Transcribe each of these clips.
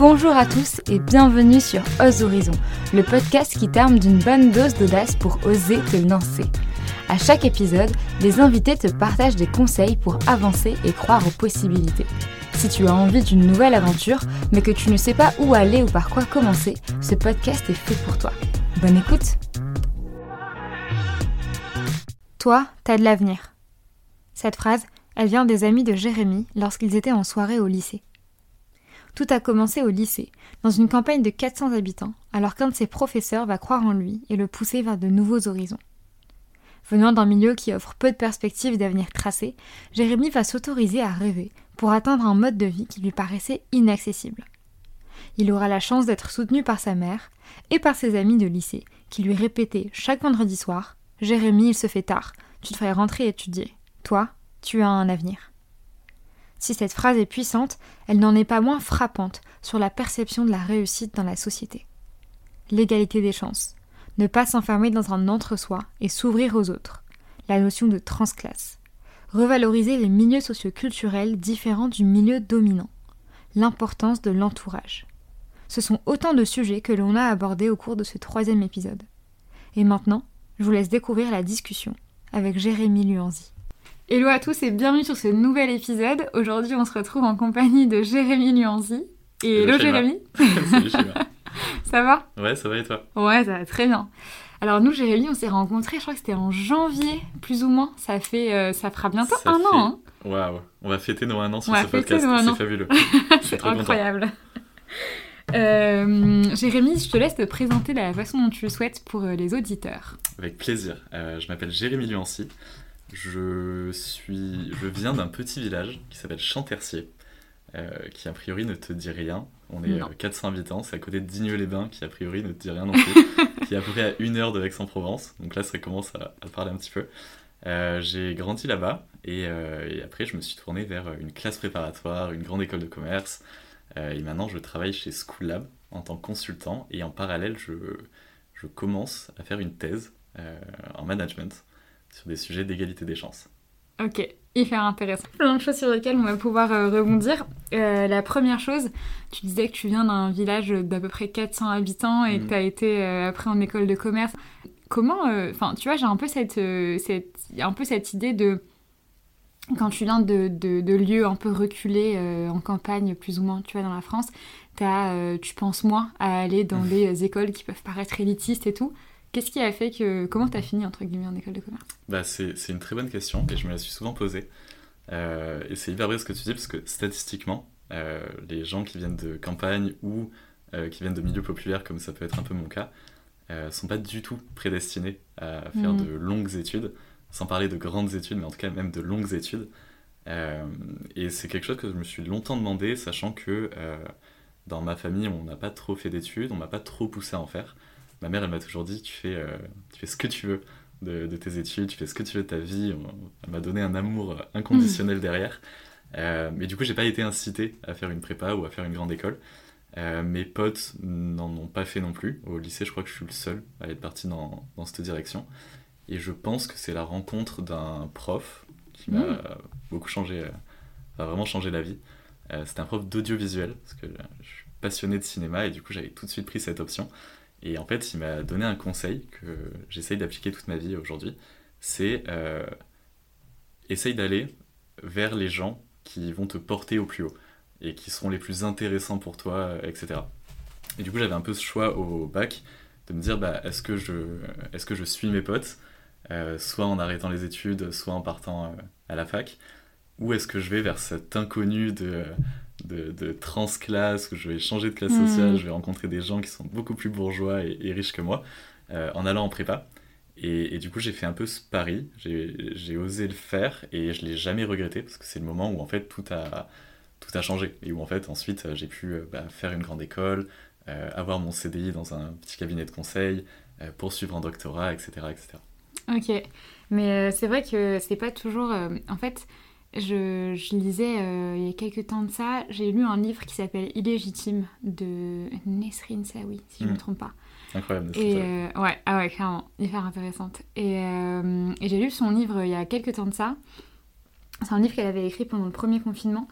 Bonjour à tous et bienvenue sur Ose Horizon, le podcast qui t'arme d'une bonne dose d'audace pour oser te lancer. À chaque épisode, les invités te partagent des conseils pour avancer et croire aux possibilités. Si tu as envie d'une nouvelle aventure, mais que tu ne sais pas où aller ou par quoi commencer, ce podcast est fait pour toi. Bonne écoute Toi, t'as de l'avenir. Cette phrase, elle vient des amis de Jérémy lorsqu'ils étaient en soirée au lycée. Tout a commencé au lycée, dans une campagne de 400 habitants, alors qu'un de ses professeurs va croire en lui et le pousser vers de nouveaux horizons. Venant d'un milieu qui offre peu de perspectives d'avenir tracées, Jérémy va s'autoriser à rêver pour atteindre un mode de vie qui lui paraissait inaccessible. Il aura la chance d'être soutenu par sa mère et par ses amis de lycée, qui lui répétaient chaque vendredi soir Jérémy, il se fait tard, tu devrais rentrer étudier. Toi, tu as un avenir. Si cette phrase est puissante, elle n'en est pas moins frappante sur la perception de la réussite dans la société. L'égalité des chances, ne pas s'enfermer dans un entre-soi et s'ouvrir aux autres, la notion de transclasse, revaloriser les milieux socioculturels différents du milieu dominant, l'importance de l'entourage. Ce sont autant de sujets que l'on a abordés au cours de ce troisième épisode. Et maintenant, je vous laisse découvrir la discussion avec Jérémy Luanzi. Hello à tous et bienvenue sur ce nouvel épisode. Aujourd'hui, on se retrouve en compagnie de Jérémy Luanzi. Et hello, Jérémy. Salut ça va? Ouais, ça va et toi? Ouais, ça va très bien. Alors nous, Jérémy, on s'est rencontrés, je crois que c'était en janvier, plus ou moins. Ça fait, euh, ça fera bientôt un an. Hein Waouh, on va fêter nos un an sur ce podcast. C'est fabuleux. C'est incroyable. Euh, Jérémy, je te laisse te présenter de la façon dont tu le souhaites pour euh, les auditeurs. Avec plaisir. je m'appelle Jérémy Luancy. Je, suis, je viens d'un petit village qui s'appelle Chantercier, euh, qui a priori ne te dit rien. On est 400 euh, habitants, c'est à côté de Digneux-les-Bains, qui a priori ne te dit rien non plus, qui est à peu près à une heure de Aix-en-Provence. Donc là, ça commence à, parler un petit peu. Euh, j'ai grandi là-bas et, après, je me suis tourné vers une classe préparatoire, une grande école de commerce. et maintenant, je travaille chez School Lab en tant que consultant et en parallèle, je, je commence à faire une thèse en management sur des sujets d'égalité des chances. Ok, hyper intéressant. Plein de choses sur lesquelles on va pouvoir euh, rebondir. Euh, la première chose, tu disais que tu viens d'un village d'à peu près 400 habitants et que mhm. tu as été euh, après en école de commerce. Comment, enfin, tu vois, j'ai un peu cette, cette, un peu cette idée de quand tu viens de, de, lieux un peu reculés en campagne, plus ou moins, tu vois, dans la France, as, tu penses moins à aller dans des écoles qui peuvent paraître élitistes et tout. Qu'est-ce qui a fait que. Comment tu as fini, entre guillemets, en école de commerce? Bah, C'est une très bonne question et je me la suis souvent posée. Euh, et c'est hyper vrai ce que tu dis parce que statistiquement, euh, les gens qui viennent de campagne ou euh, qui viennent de milieux populaires, comme ça peut être un peu mon cas, sont pas du tout prédestinés à faire de mm. longues études, sans parler de grandes études, mais en tout cas même de longues études. et c'est quelque chose que je me suis longtemps demandé, sachant que dans ma famille, on n'a pas trop fait d'études, on m'a pas trop poussé à en faire ma mère, elle m'a toujours dit tu fais, euh, tu fais ce que tu veux de, tes études, tu fais ce que tu veux de ta vie. Elle m'a donné un amour inconditionnel mm. derrière. Euh, mais du coup, j'ai pas été incité à faire une prépa ou à faire une grande école. Euh, mes potes n'en ont pas fait non plus. Au lycée, je crois que je suis le seul à être parti dans, dans cette direction. Et je pense que c'est la rencontre d'un prof qui m'a mm. beaucoup changé, enfin vraiment changé la vie. C'était un prof d'audiovisuel, parce que je suis passionné de cinéma et du coup j'avais tout de suite pris cette option. Et en fait, il m'a donné un conseil que j'essaye d'appliquer toute ma vie aujourd'hui. C'est euh, essaye d'aller vers les gens qui vont te porter au plus haut et qui seront les plus intéressants pour toi, etc. Et du coup, j'avais un peu ce choix au bac de me dire bah, est-ce que, je, est que je suis mes potes, euh, soit en arrêtant les études, soit en partant euh, à la fac, ou est-ce que je vais vers cet inconnu de de, de transclasse, où je vais changer de classe sociale, hmm. je vais rencontrer des gens qui sont beaucoup plus bourgeois et, riches que moi, euh, en allant en prépa. Et, du coup, j'ai fait un peu ce pari, j'ai osé le faire et je l'ai jamais regretté parce que c'est le moment où en fait tout a, tout a changé et où en fait ensuite j'ai pu euh, bah, faire une grande école, euh, avoir mon CDI dans un petit cabinet de conseil, poursuivre un doctorat, etc. etc. Ok, mais c'est vrai que c'est pas toujours. en fait, je, je lisais euh, il y a quelques temps de ça, j'ai lu un livre qui s'appelle Illégitime de Nesrine Saoui, si je ne me hmm. trompe pas. Incroyable. Et euh, ouais, ah ouais, clairement, hyper intéressante. Et, euh, et j'ai lu son livre il y a quelques temps de ça. C'est un livre qu'elle avait écrit pendant le premier confinement.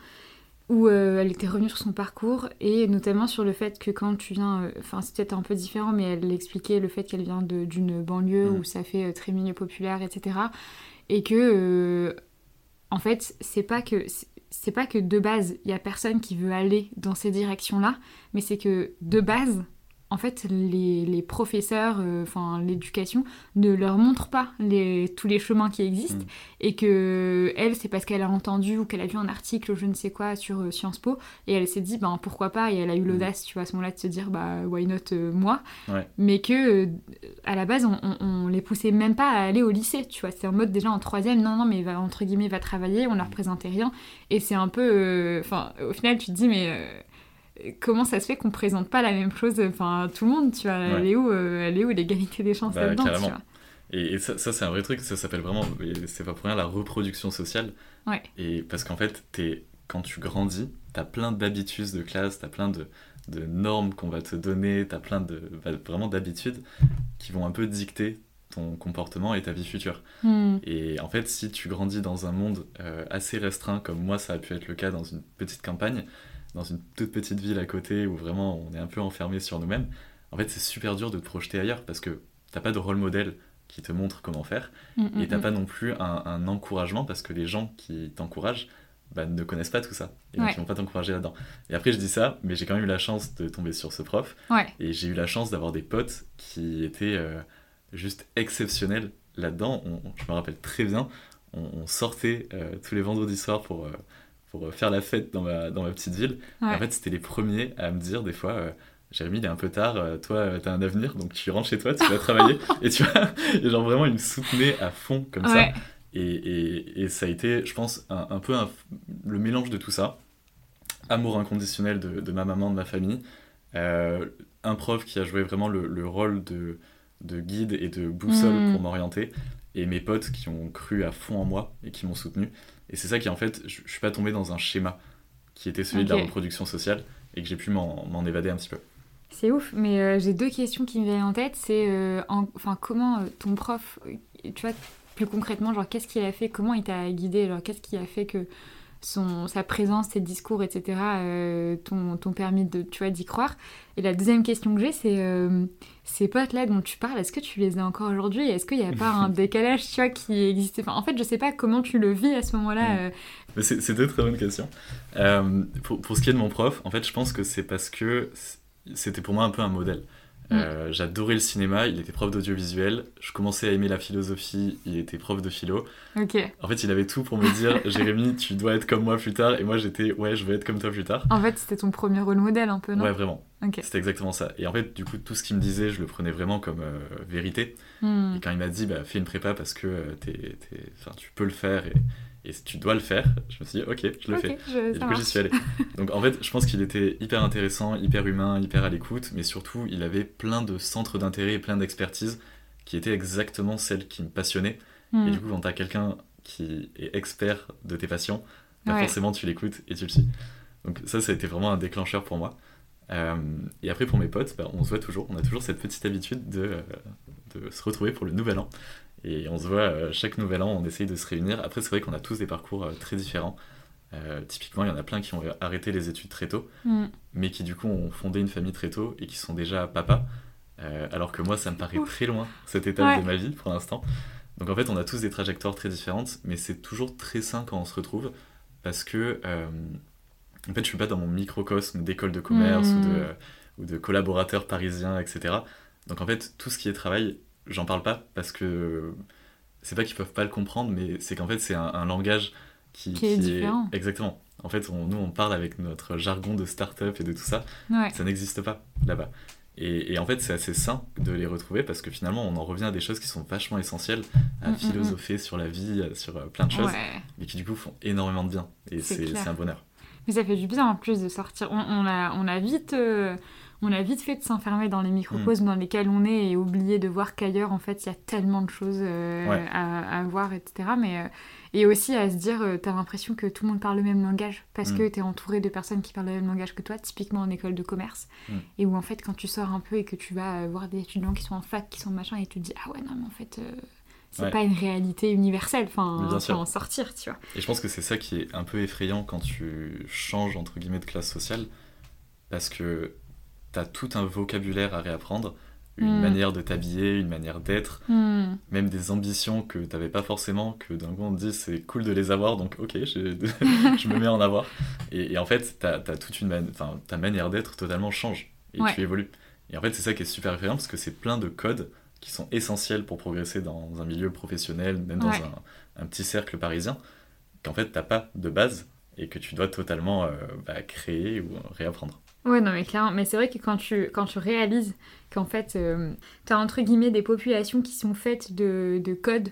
où euh, elle était revenue sur son parcours et notamment sur le fait que quand tu viens, euh, enfin c'est peut-être un peu différent, mais elle expliquait le fait qu'elle vient d'une banlieue Mm. où ça fait euh, très milieu populaire, etc. Et que euh, en fait c'est pas que c'est pas que de base il y a personne qui veut aller dans ces directions-là, mais c'est que de base en fait, les, les professeurs, euh, enfin l'éducation, ne leur montrent pas les, tous les chemins qui existent. Mm. Et que elle, c'est parce qu'elle a entendu ou qu'elle a vu un article, je ne sais quoi, sur euh, Sciences Po, et elle s'est dit, ben pourquoi pas, et elle a eu l'audace, tu vois, à ce moment-là, de se dire, bah why not euh, moi Ouais. Mais que, à la base, on, on, on les poussait même pas à aller au lycée, tu vois. C'est en mode déjà en troisième, non, non, mais va, entre guillemets, va travailler, on leur présentait rien. Et c'est un peu. Enfin, au final, tu te dis, mais. Comment ça se fait qu'on présente pas la même chose enfin à tout le monde tu vois? Elle Ouais. est où euh, elle est où l'égalité des chances Bah, là-dedans tu carrément. vois? Et, et ça, ça, c'est un vrai truc, ça s'appelle vraiment, c'est pas pour rien, la reproduction sociale. Ouais. Et parce qu'en fait, t'es, quand tu grandis, t'as plein d'habitudes de classe, t'as plein de, de normes qu'on va te donner, t'as plein de, bah, vraiment d'habitudes qui vont un peu dicter ton comportement et ta vie future. Hmm. Et en fait, si tu grandis dans un monde euh, assez restreint, comme moi ça a pu être le cas dans une petite campagne, dans une toute petite ville à côté où vraiment on est un peu enfermé sur nous-mêmes, en fait c'est super dur de te projeter ailleurs parce que t'as pas de rôle modèle qui te montre comment faire Hmm, et t'as hmm, pas non plus un, un encouragement parce que les gens qui t'encouragent bah, ne connaissent pas tout ça et donc Ouais. ils vont pas t'encourager là-dedans. Et après je dis ça, mais j'ai quand même eu la chance de tomber sur ce prof ouais et j'ai eu la chance d'avoir des potes qui étaient euh, juste exceptionnels là-dedans. Je me rappelle très bien, on, on sortait euh, tous les vendredis soirs pour, euh, pour euh, faire la fête dans ma, dans ma petite ville. Ouais. en fait, c'était les premiers à me dire des fois. euh, Jérémy, il est un peu tard, euh, toi, euh, t'as un avenir, donc tu rentres chez toi, tu vas travailler. et tu vois, et genre vraiment, il me soutenait à fond comme ça. Et, et- et ça a été, je pense, un, un peu un- le mélange de tout ça. Amour inconditionnel de, de ma maman, de ma famille. Euh, un prof qui a joué vraiment le, le rôle de, de guide et de boussole Mm. pour m'orienter. Et mes potes qui ont cru à fond en moi et qui m'ont soutenu. Et c'est ça qui, en fait, je, je suis pas tombé dans un schéma qui était celui de la reproduction sociale et que j'ai pu m'en évader un petit peu. C'est ouf, mais euh, j'ai deux questions qui me viennent en tête. C'est euh, en- enfin comment euh, ton prof, tu vois, plus concrètement, genre qu'est-ce qu'il a fait, comment il t'a guidé, genre qu'est-ce qui a fait que son, sa présence, ses discours, etc. t'ont permis de, tu vois, d'y croire? Et la deuxième question que j'ai, c'est ces potes-là dont tu parles, est-ce que tu les as encore aujourd'hui? Est-ce qu'il n'y a pas un décalage, tu vois, qui existait? Enfin, En fait, je sais pas comment tu le vis à ce moment-là. Mm. euh, deux très bonnes questions. Euh, pour, pour ce qui est de mon prof, en fait, je pense que c'est parce que c'était pour moi un peu un modèle. Euh, J'adorais le cinéma, il était prof d'audiovisuel. Je commençais à aimer la philosophie, il était prof de philo. Ok. En fait, il avait tout pour me dire Jérémy, tu dois être comme moi plus tard. Et moi, j'étais ouais, je veux être comme toi plus tard. En fait, c'était ton premier rôle modèle un peu, non? Ouais, vraiment. Ok. C'était exactement ça. Et en fait, du coup, tout ce qu'il me disait, je le prenais vraiment comme euh, vérité. Hmm. Et quand il m'a dit, bah, fais une prépa parce que euh, enfin, tu peux le faire et, et tu dois le faire, je me suis dit, ok, je le fais. je- Et du coup, j'y suis allé. Donc, en fait, je pense qu'il était hyper intéressant, hyper humain, hyper à l'écoute, mais surtout, il avait plein de centres d'intérêt et plein d'expertise qui étaient exactement celles qui me passionnaient. Hmm. Et du coup, quand t'as quelqu'un qui est expert de tes passions, bah, Ouais. forcément, tu l'écoutes et tu le suis. Donc, ça, ça a été vraiment un déclencheur pour moi. Euh, et après, pour mes potes, bah, on se voit toujours. On a toujours cette petite habitude de, euh, de se retrouver pour le nouvel an. Et on se voit euh, chaque nouvel an, on essaye de se réunir. Après, c'est vrai qu'on a tous des parcours euh, très différents. Euh, typiquement, il y en a plein qui ont arrêté les études très tôt, Hmm. mais qui du coup ont fondé une famille très tôt et qui sont déjà papa. Euh, alors que moi, ça me paraît Ouf. très loin, cette étape Ouais. de ma vie pour l'instant. Donc en fait, on a tous des trajectoires très différentes, mais c'est toujours très sain quand on se retrouve, parce que euh, en fait, je suis pas dans mon microcosme d'école de commerce Mm. ou, de, ou de collaborateurs parisiens, etc. Donc en fait, tout ce qui est travail, j'en parle pas parce que c'est pas qu'ils peuvent pas le comprendre, mais c'est qu'en fait, c'est un, un langage qui, Qui est différent. Exactement. En fait, on- nous, on parle avec notre jargon de start-up et de tout ça. Ouais. Ça n'existe pas là-bas. Et, et en fait, c'est assez sain de les retrouver parce que finalement, on en revient à des choses qui sont vachement essentielles, à Mm, mm, mm. philosopher sur la vie, sur euh, plein de choses, Ouais. mais qui du coup font énormément de bien. Et C'est un bonheur. Mais ça fait du bien en plus de sortir. On, on a, on, a vite, euh, on a vite fait de s'enfermer dans les microcosmes dans lesquels on est et oublier de voir qu'ailleurs, en fait, il y a tellement de choses euh, Ouais. à, à voir, etc. Mais, euh, et aussi à se dire, euh, t'as l'impression que tout le monde parle le même langage parce Mm. que t'es entouré de personnes qui parlent le même langage que toi, typiquement en école de commerce. Mm. Et où en fait, quand tu sors un peu et que tu vas euh, voir des étudiants qui sont en fac, qui sont machin, et tu te dis, ah ouais, non, mais en fait. c'est pas une réalité universelle. Enfin, Bien faut en sortir, tu vois. Et je pense que c'est ça qui est un peu effrayant quand tu changes entre guillemets de classe sociale, parce que t'as tout un vocabulaire à réapprendre, une Mm. manière de t'habiller, une manière d'être, Hmm. même des ambitions que t'avais pas forcément, que d'un coup on te dit c'est cool de les avoir, donc ok, je, je me mets à en avoir. Et, et en fait, as toute une man- ta manière d'être totalement change et Ouais. tu évolues. Et en fait, c'est ça qui est super effrayant parce que c'est plein de codes qui sont essentiels pour progresser dans un milieu professionnel, même dans Ouais. un, un petit cercle parisien, qu'en fait t'as pas de base et que tu dois totalement euh, bah, créer ou réapprendre. Ouais, non, mais clairement. Mais c'est vrai que quand tu, quand tu réalises qu'en fait, euh, t'as entre guillemets des populations qui sont faites de, de codes,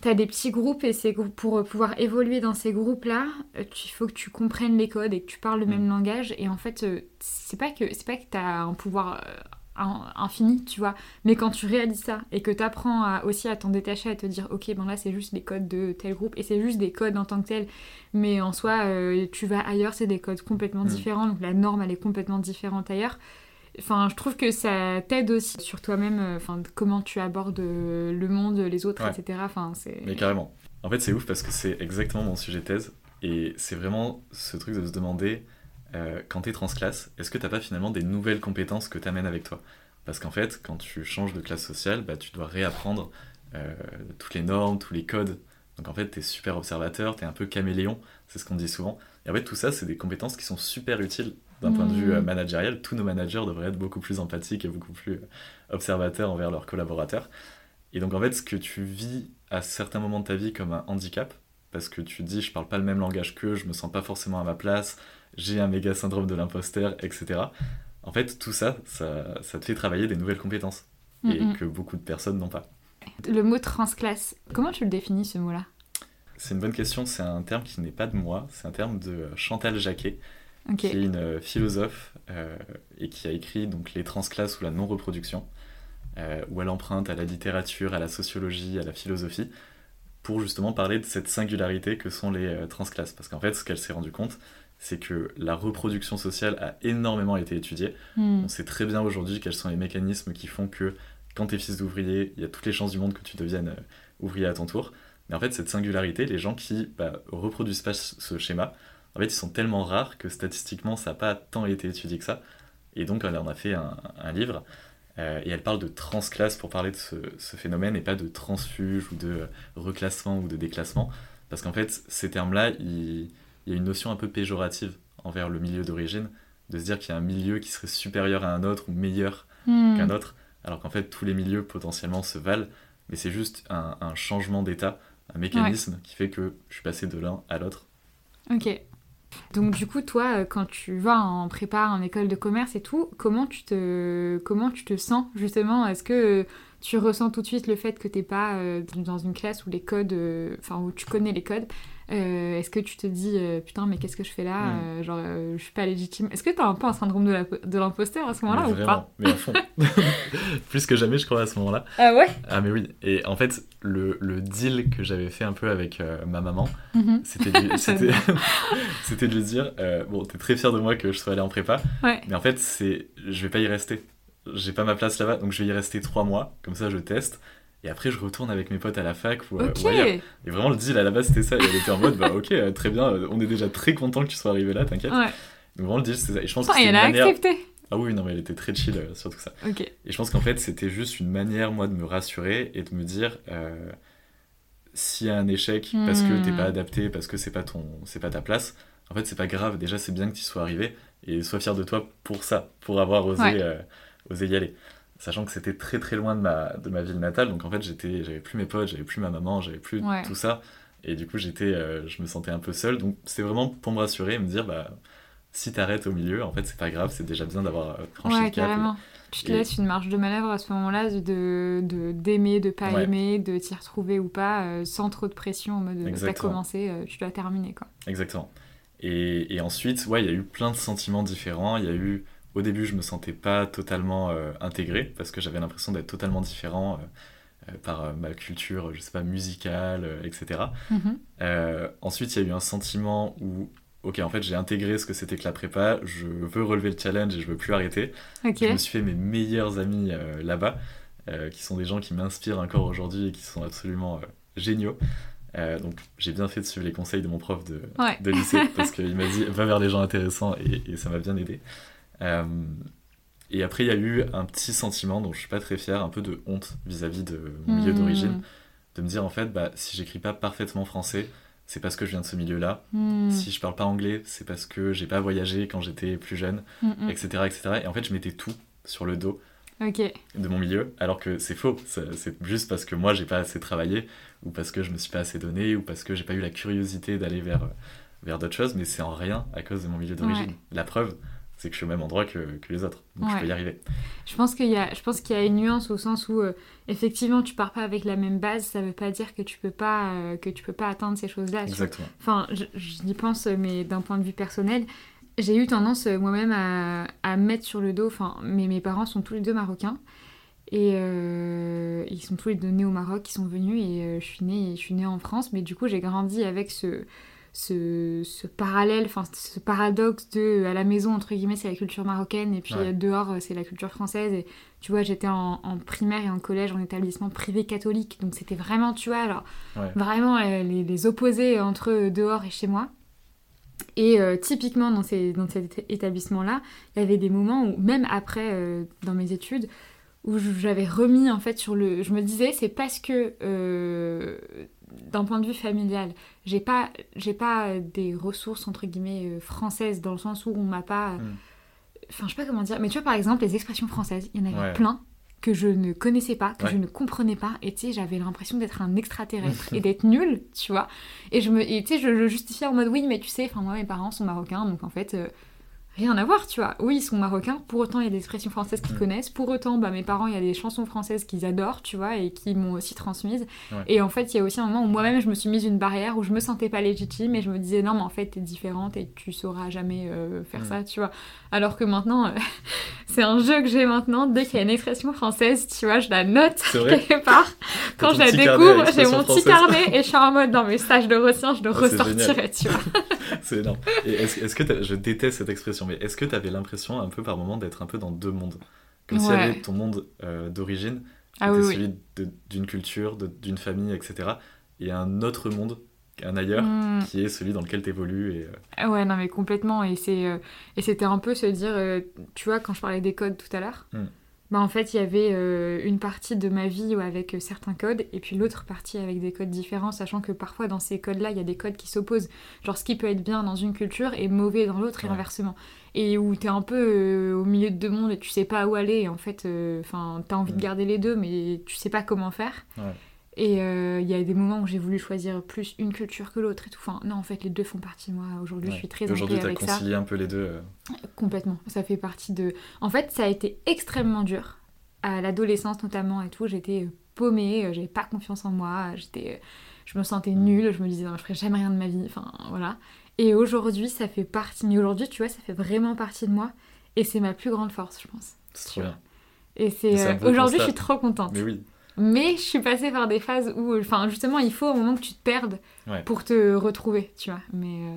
t'as des petits groupes et c'est pour pouvoir évoluer dans ces groupes-là, euh, il faut que tu comprennes les codes et que tu parles le Mm. même langage. Et en fait, euh, c'est pas que c'est pas que t'as un pouvoir euh, infini, tu vois. Mais quand tu réalises ça et que t'apprends à, aussi à t'en détacher, à te dire, ok, ben là c'est juste les codes de tel groupe et c'est juste des codes en tant que tel, mais en soi, euh, tu vas ailleurs, c'est des codes complètement Mm. différents, donc la norme elle est complètement différente ailleurs. Enfin, je trouve que ça t'aide aussi sur toi-même, euh, enfin, comment tu abordes euh, le monde, les autres, Ouais. etc. Enfin, c'est. Mais carrément. En fait, c'est ouf parce que c'est exactement mon sujet thèse et c'est vraiment ce truc de se demander euh, quand t'es transclasse, est-ce que t'as pas finalement des nouvelles compétences que t'amènes avec toi? Parce qu'en fait, quand tu changes de classe sociale, bah, tu dois réapprendre euh, toutes les normes, tous les codes. Donc en fait, t'es super observateur, t'es un peu caméléon, c'est ce qu'on dit souvent. Et en fait, tout ça, c'est des compétences qui sont super utiles d'un point de vue euh, Mhm. managérial. Tous nos managers devraient être beaucoup plus empathiques et beaucoup plus euh, observateurs envers leurs collaborateurs. Et donc en fait, ce que tu vis à certains moments de ta vie comme un handicap, parce que tu te dis je parle pas le même langage qu'eux, je me sens pas forcément à ma place, j'ai un méga syndrome de l'imposteur, etc. En fait, tout ça, ça, ça te fait travailler des nouvelles compétences et Mhm. que beaucoup de personnes n'ont pas. Le mot transclasse, comment tu le définis ce mot-là? C'est une bonne question, c'est un terme qui n'est pas de moi, c'est un terme de euh, Chantal Jacquet, qui est une euh, philosophe euh, et qui a écrit donc les transclasses ou la non-reproduction, euh, où elle emprunte à la littérature, à la sociologie, à la philosophie, pour justement parler de cette singularité que sont les transclasses. Parce qu'en fait, ce qu'elle s'est rendu compte, c'est que la reproduction sociale a énormément été étudiée. Hmm. On sait très bien aujourd'hui quels sont les mécanismes qui font que quand tu es fils d'ouvrier, il y a toutes les chances du monde que tu deviennes euh, ouvrier à ton tour. Mais en fait, cette singularité, les gens qui bah, reproduisent pas ce schéma, en fait, ils sont tellement rares que statistiquement, ça n'a pas tant été étudié que ça. Et donc, elle en a fait un, un livre. euh, et elle parle de transclasse pour parler de ce, ce phénomène et pas de transfuge ou de reclassement ou de déclassement. Parce qu'en fait, ces termes-là, il, il y a une notion un peu péjorative envers le milieu d'origine, de se dire qu'il y a un milieu qui serait supérieur à un autre ou meilleur Hmm. qu'un autre, alors qu'en fait, tous les milieux potentiellement se valent, mais c'est juste un, un changement d'état, un mécanisme qui fait que je suis passé de l'un à l'autre. Ok. Donc du coup, toi, euh, quand tu vas en prépa, en école de commerce et tout, comment tu te, comment tu te sens justement? Est-ce que euh, tu ressens tout de suite le fait que t'es pas euh, dans une classe où les codes, enfin où tu connais les codes Euh, Est-ce que tu te dis euh, putain mais qu'est-ce que je fais là Mm. Euh, Genre euh, je suis pas légitime. Est-ce que t'as un peu un syndrome de l'imposteur à ce moment-là ou pas mais à fond. Plus que jamais, je crois, à ce moment-là. Ah ouais? Ah, mais oui. Et en fait, le, le deal que j'avais fait un peu avec ma maman, c'était de, lui- c'était, c'était de lui dire Bon, t'es très fier de moi que je sois allé en prépa, Ouais. mais en fait, c'est, je vais pas y rester. J'ai pas ma place là-bas, donc je vais y rester trois mois, comme ça je teste. Et après, je retourne avec mes potes à la fac ou, ailleurs. Et vraiment, le deal à la base, c'était ça. Et elle était en mode, bah ok, euh, très bien, euh, on est déjà très content que tu sois arrivé là, t'inquiète. Ouais. Donc vraiment, le deal, c'était ça. Et je pense que elle a manière. accepté. Ah oui, non, mais elle était très chill euh, sur tout ça. Et je pense qu'en fait, c'était juste une manière, moi, de me rassurer et de me dire, euh, s'il y a un échec parce que t'es Hmm. pas adapté, parce que c'est pas ton, c'est pas ta place, en fait, c'est pas grave. Déjà, c'est bien que tu sois arrivé et sois fier de toi pour ça, pour avoir osé, Ouais. euh, osé y aller. Sachant que c'était très très loin de ma, de ma ville natale, donc en fait, j'étais, j'avais plus mes potes, j'avais plus ma maman, j'avais plus Ouais. tout ça. Et du coup, j'étais, euh, je me sentais un peu seul. Donc, c'est vraiment pour me rassurer et me dire, bah, si t'arrêtes au milieu, en fait, c'est pas grave, c'est déjà bien d'avoir euh, franchi Ouais, le cap. carrément. Tu te et- laisses une marge de manœuvre à ce moment-là de de- d'aimer, de, pas Ouais. aimer, de t'y retrouver ou pas, euh, sans trop de pression en mode euh, t'as Exactement. commencé, euh, tu dois terminer quoi. Exactement. Et, et ensuite, ouais, il y a eu plein de sentiments différents. Il y a eu, au début, je me sentais pas totalement euh, intégré parce que j'avais l'impression d'être totalement différent euh, euh, par euh, ma culture, je sais pas, musicale, etc. Mhm. Euh, ensuite, il y a eu un sentiment où, ok, en fait, j'ai intégré ce que c'était que la prépa, je veux relever le challenge et je veux plus arrêter. Ok. Je me suis fait mes meilleurs amis euh, là-bas. qui sont des gens qui m'inspirent encore aujourd'hui et qui sont absolument géniaux. donc j'ai bien fait de suivre les conseils de mon prof de, de lycée parce qu'il m'a dit va vers les gens intéressants et, ça m'a bien aidé. Et après il y a eu un petit sentiment dont je suis pas très fier, un peu de honte vis-à-vis de mon milieu hmm. d'origine, de me dire en fait bah, si j'écris pas parfaitement français, c'est parce que je viens de ce milieu-là. Hmm. Si je parle pas anglais, c'est parce que j'ai pas voyagé quand j'étais plus jeune, etc., hmm, etc. Et en fait, je mettais tout sur le dos de mon milieu, alors que c'est faux. C'est juste parce que moi, j'ai pas assez travaillé, ou parce que je me suis pas assez donné, ou parce que j'ai pas eu la curiosité d'aller vers, vers d'autres choses, mais c'est en rien à cause de mon milieu d'origine. La preuve, c'est que je suis au même endroit que, que les autres. Donc je peux y arriver. Je pense qu'il y, a, je pense qu'il y a une nuance au sens où, euh, effectivement, tu pars pas avec la même base, ça veut pas dire que tu peux pas, euh, que tu peux pas atteindre ces choses-là. Exactement. Enfin, j'y pense, mais d'un point de vue personnel, j'ai eu tendance euh, moi-même à, à, mettre sur le dos, enfin, mes, mes parents sont tous les deux marocains. Et ils sont tous les deux nés au Maroc, ils sont venus et je suis née, je suis née en France, mais du coup j'ai grandi avec ce, ce, parallèle, enfin ce paradoxe de à la maison entre guillemets c'est la culture marocaine et puis dehors euh, c'est la culture française. Et tu vois j'étais en, primaire et en collège en établissement privé catholique. Donc c'était vraiment tu vois alors vraiment euh, les, opposés entre dehors et chez moi. Et euh, typiquement dans, ces, dans cet établissement là il y avait des moments où même après dans mes études où j'avais remis en fait sur le je me disais c'est parce que d'un point de vue familial, j'ai pas, j'ai pas des ressources entre guillemets euh, françaises dans le sens où on m'a pas. Hmm. Enfin, je sais pas comment dire, mais tu vois, par exemple, les expressions françaises, il y en avait plein que je ne connaissais pas, que je ne comprenais pas, et tu sais, j'avais l'impression d'être un extraterrestre et d'être nul, tu vois. Et je me, tu sais, je le justifiais en mode oui, mais tu sais, enfin, moi, mes parents sont marocains, donc en fait. Euh, rien à voir, tu vois. Oui, ils sont marocains, pour autant il y a des expressions françaises qu'ils mm. connaissent, pour autant bah, mes parents, il y a des chansons françaises qu'ils adorent, tu vois, et qui m'ont aussi transmises. Et en fait, il y a aussi un moment où moi-même je me suis mise une barrière, où je me sentais pas légitime, et je me disais non, mais en fait, t'es différente et tu sauras jamais euh, faire mm. ça, tu vois. Alors que maintenant, euh, c'est un jeu que j'ai maintenant, dès qu'il y a une expression française, tu vois, je la note quelque part. Quand je la découvre, j'ai mon petit carnet et je suis en mode dans mes stages de retiens, je le ah, ressortirai, tu vois. c'est énorme. Est-ce que je déteste cette expression, mais est-ce que tu avais l'impression un peu par moment d'être un peu dans deux mondes? Comme si y avait ton monde euh, d'origine, qui ah était celui d'une culture, d'une famille, etc. Et un autre monde un ailleurs hmm. qui est celui dans lequel tu évolues. Et, euh, ah Ouais, non, mais complètement. Et euh, c'était un peu se dire, tu vois, quand je parlais des codes tout à l'heure, hmm. Bah, en fait, il y avait une partie de ma vie avec certains codes et puis l'autre partie avec des codes différents, sachant que parfois dans ces codes-là, il y a des codes qui s'opposent. Genre, ce qui peut être bien dans une culture est mauvais dans l'autre et inversement et où tu es un peu euh, au milieu de deux mondes et tu sais pas où aller. Et en fait, euh, enfin, tu as envie de garder les deux, mais tu sais pas comment faire. Et euh, il y a des moments où j'ai voulu choisir plus une culture que l'autre et tout. Enfin, non, en fait, les deux font partie de moi. Aujourd'hui, je suis très Aujourd'hui, tu as concilié un peu les deux. Complètement. Ça fait partie de. En fait, ça a été extrêmement dur. À l'adolescence, notamment, et tout. J'étais paumée, j'avais pas confiance en moi. J'étais. Je me sentais mm. nulle. Je me disais, non, je ferais jamais rien de ma vie. Enfin, voilà. Et aujourd'hui, ça fait partie. Mais aujourd'hui, tu vois, ça fait vraiment partie de moi. Et c'est ma plus grande force, je pense. C'est trop bien. Et c'est. Euh, aujourd'hui, je suis trop contente. Mais oui. Mais je suis passée par des phases où, enfin, justement, il faut au moment que tu te perdes pour te retrouver, tu vois. Mais.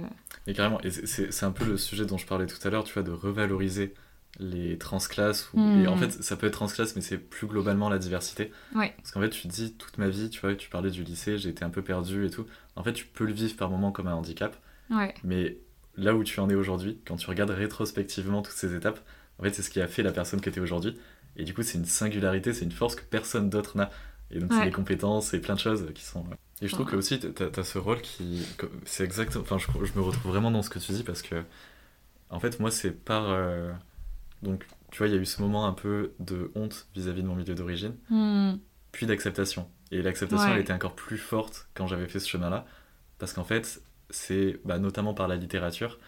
Euh... carrément, c'est un peu le sujet dont je parlais tout à l'heure, tu vois, de revaloriser les transclasses. Ou... Et en hmm. fait, ça peut être transclasse, mais c'est plus globalement la diversité. Ouais. Parce qu'en fait, tu te dis, toute ma vie, tu vois, tu parlais du lycée, j'ai été un peu perdu et tout. En fait, tu peux le vivre par moments comme un handicap. Mais là où tu en es aujourd'hui, quand tu regardes rétrospectivement toutes ces étapes, en fait, c'est ce qui a fait la personne que tu es aujourd'hui. Et du coup, c'est une singularité, c'est une force que personne d'autre n'a. Et donc, c'est des compétences et plein de choses qui sont. Et je trouve que aussi, tu as, ce rôle qui. C'est exactement. Enfin, je, je, me retrouve vraiment dans ce que tu dis parce que. En fait, moi, c'est par. Euh, donc, tu vois, il y a eu ce moment un peu de honte vis-à-vis de mon milieu d'origine, hmm. puis d'acceptation. Et l'acceptation, elle était encore plus forte quand j'avais fait ce chemin-là. Parce qu'en fait, c'est bah, notamment par la littérature.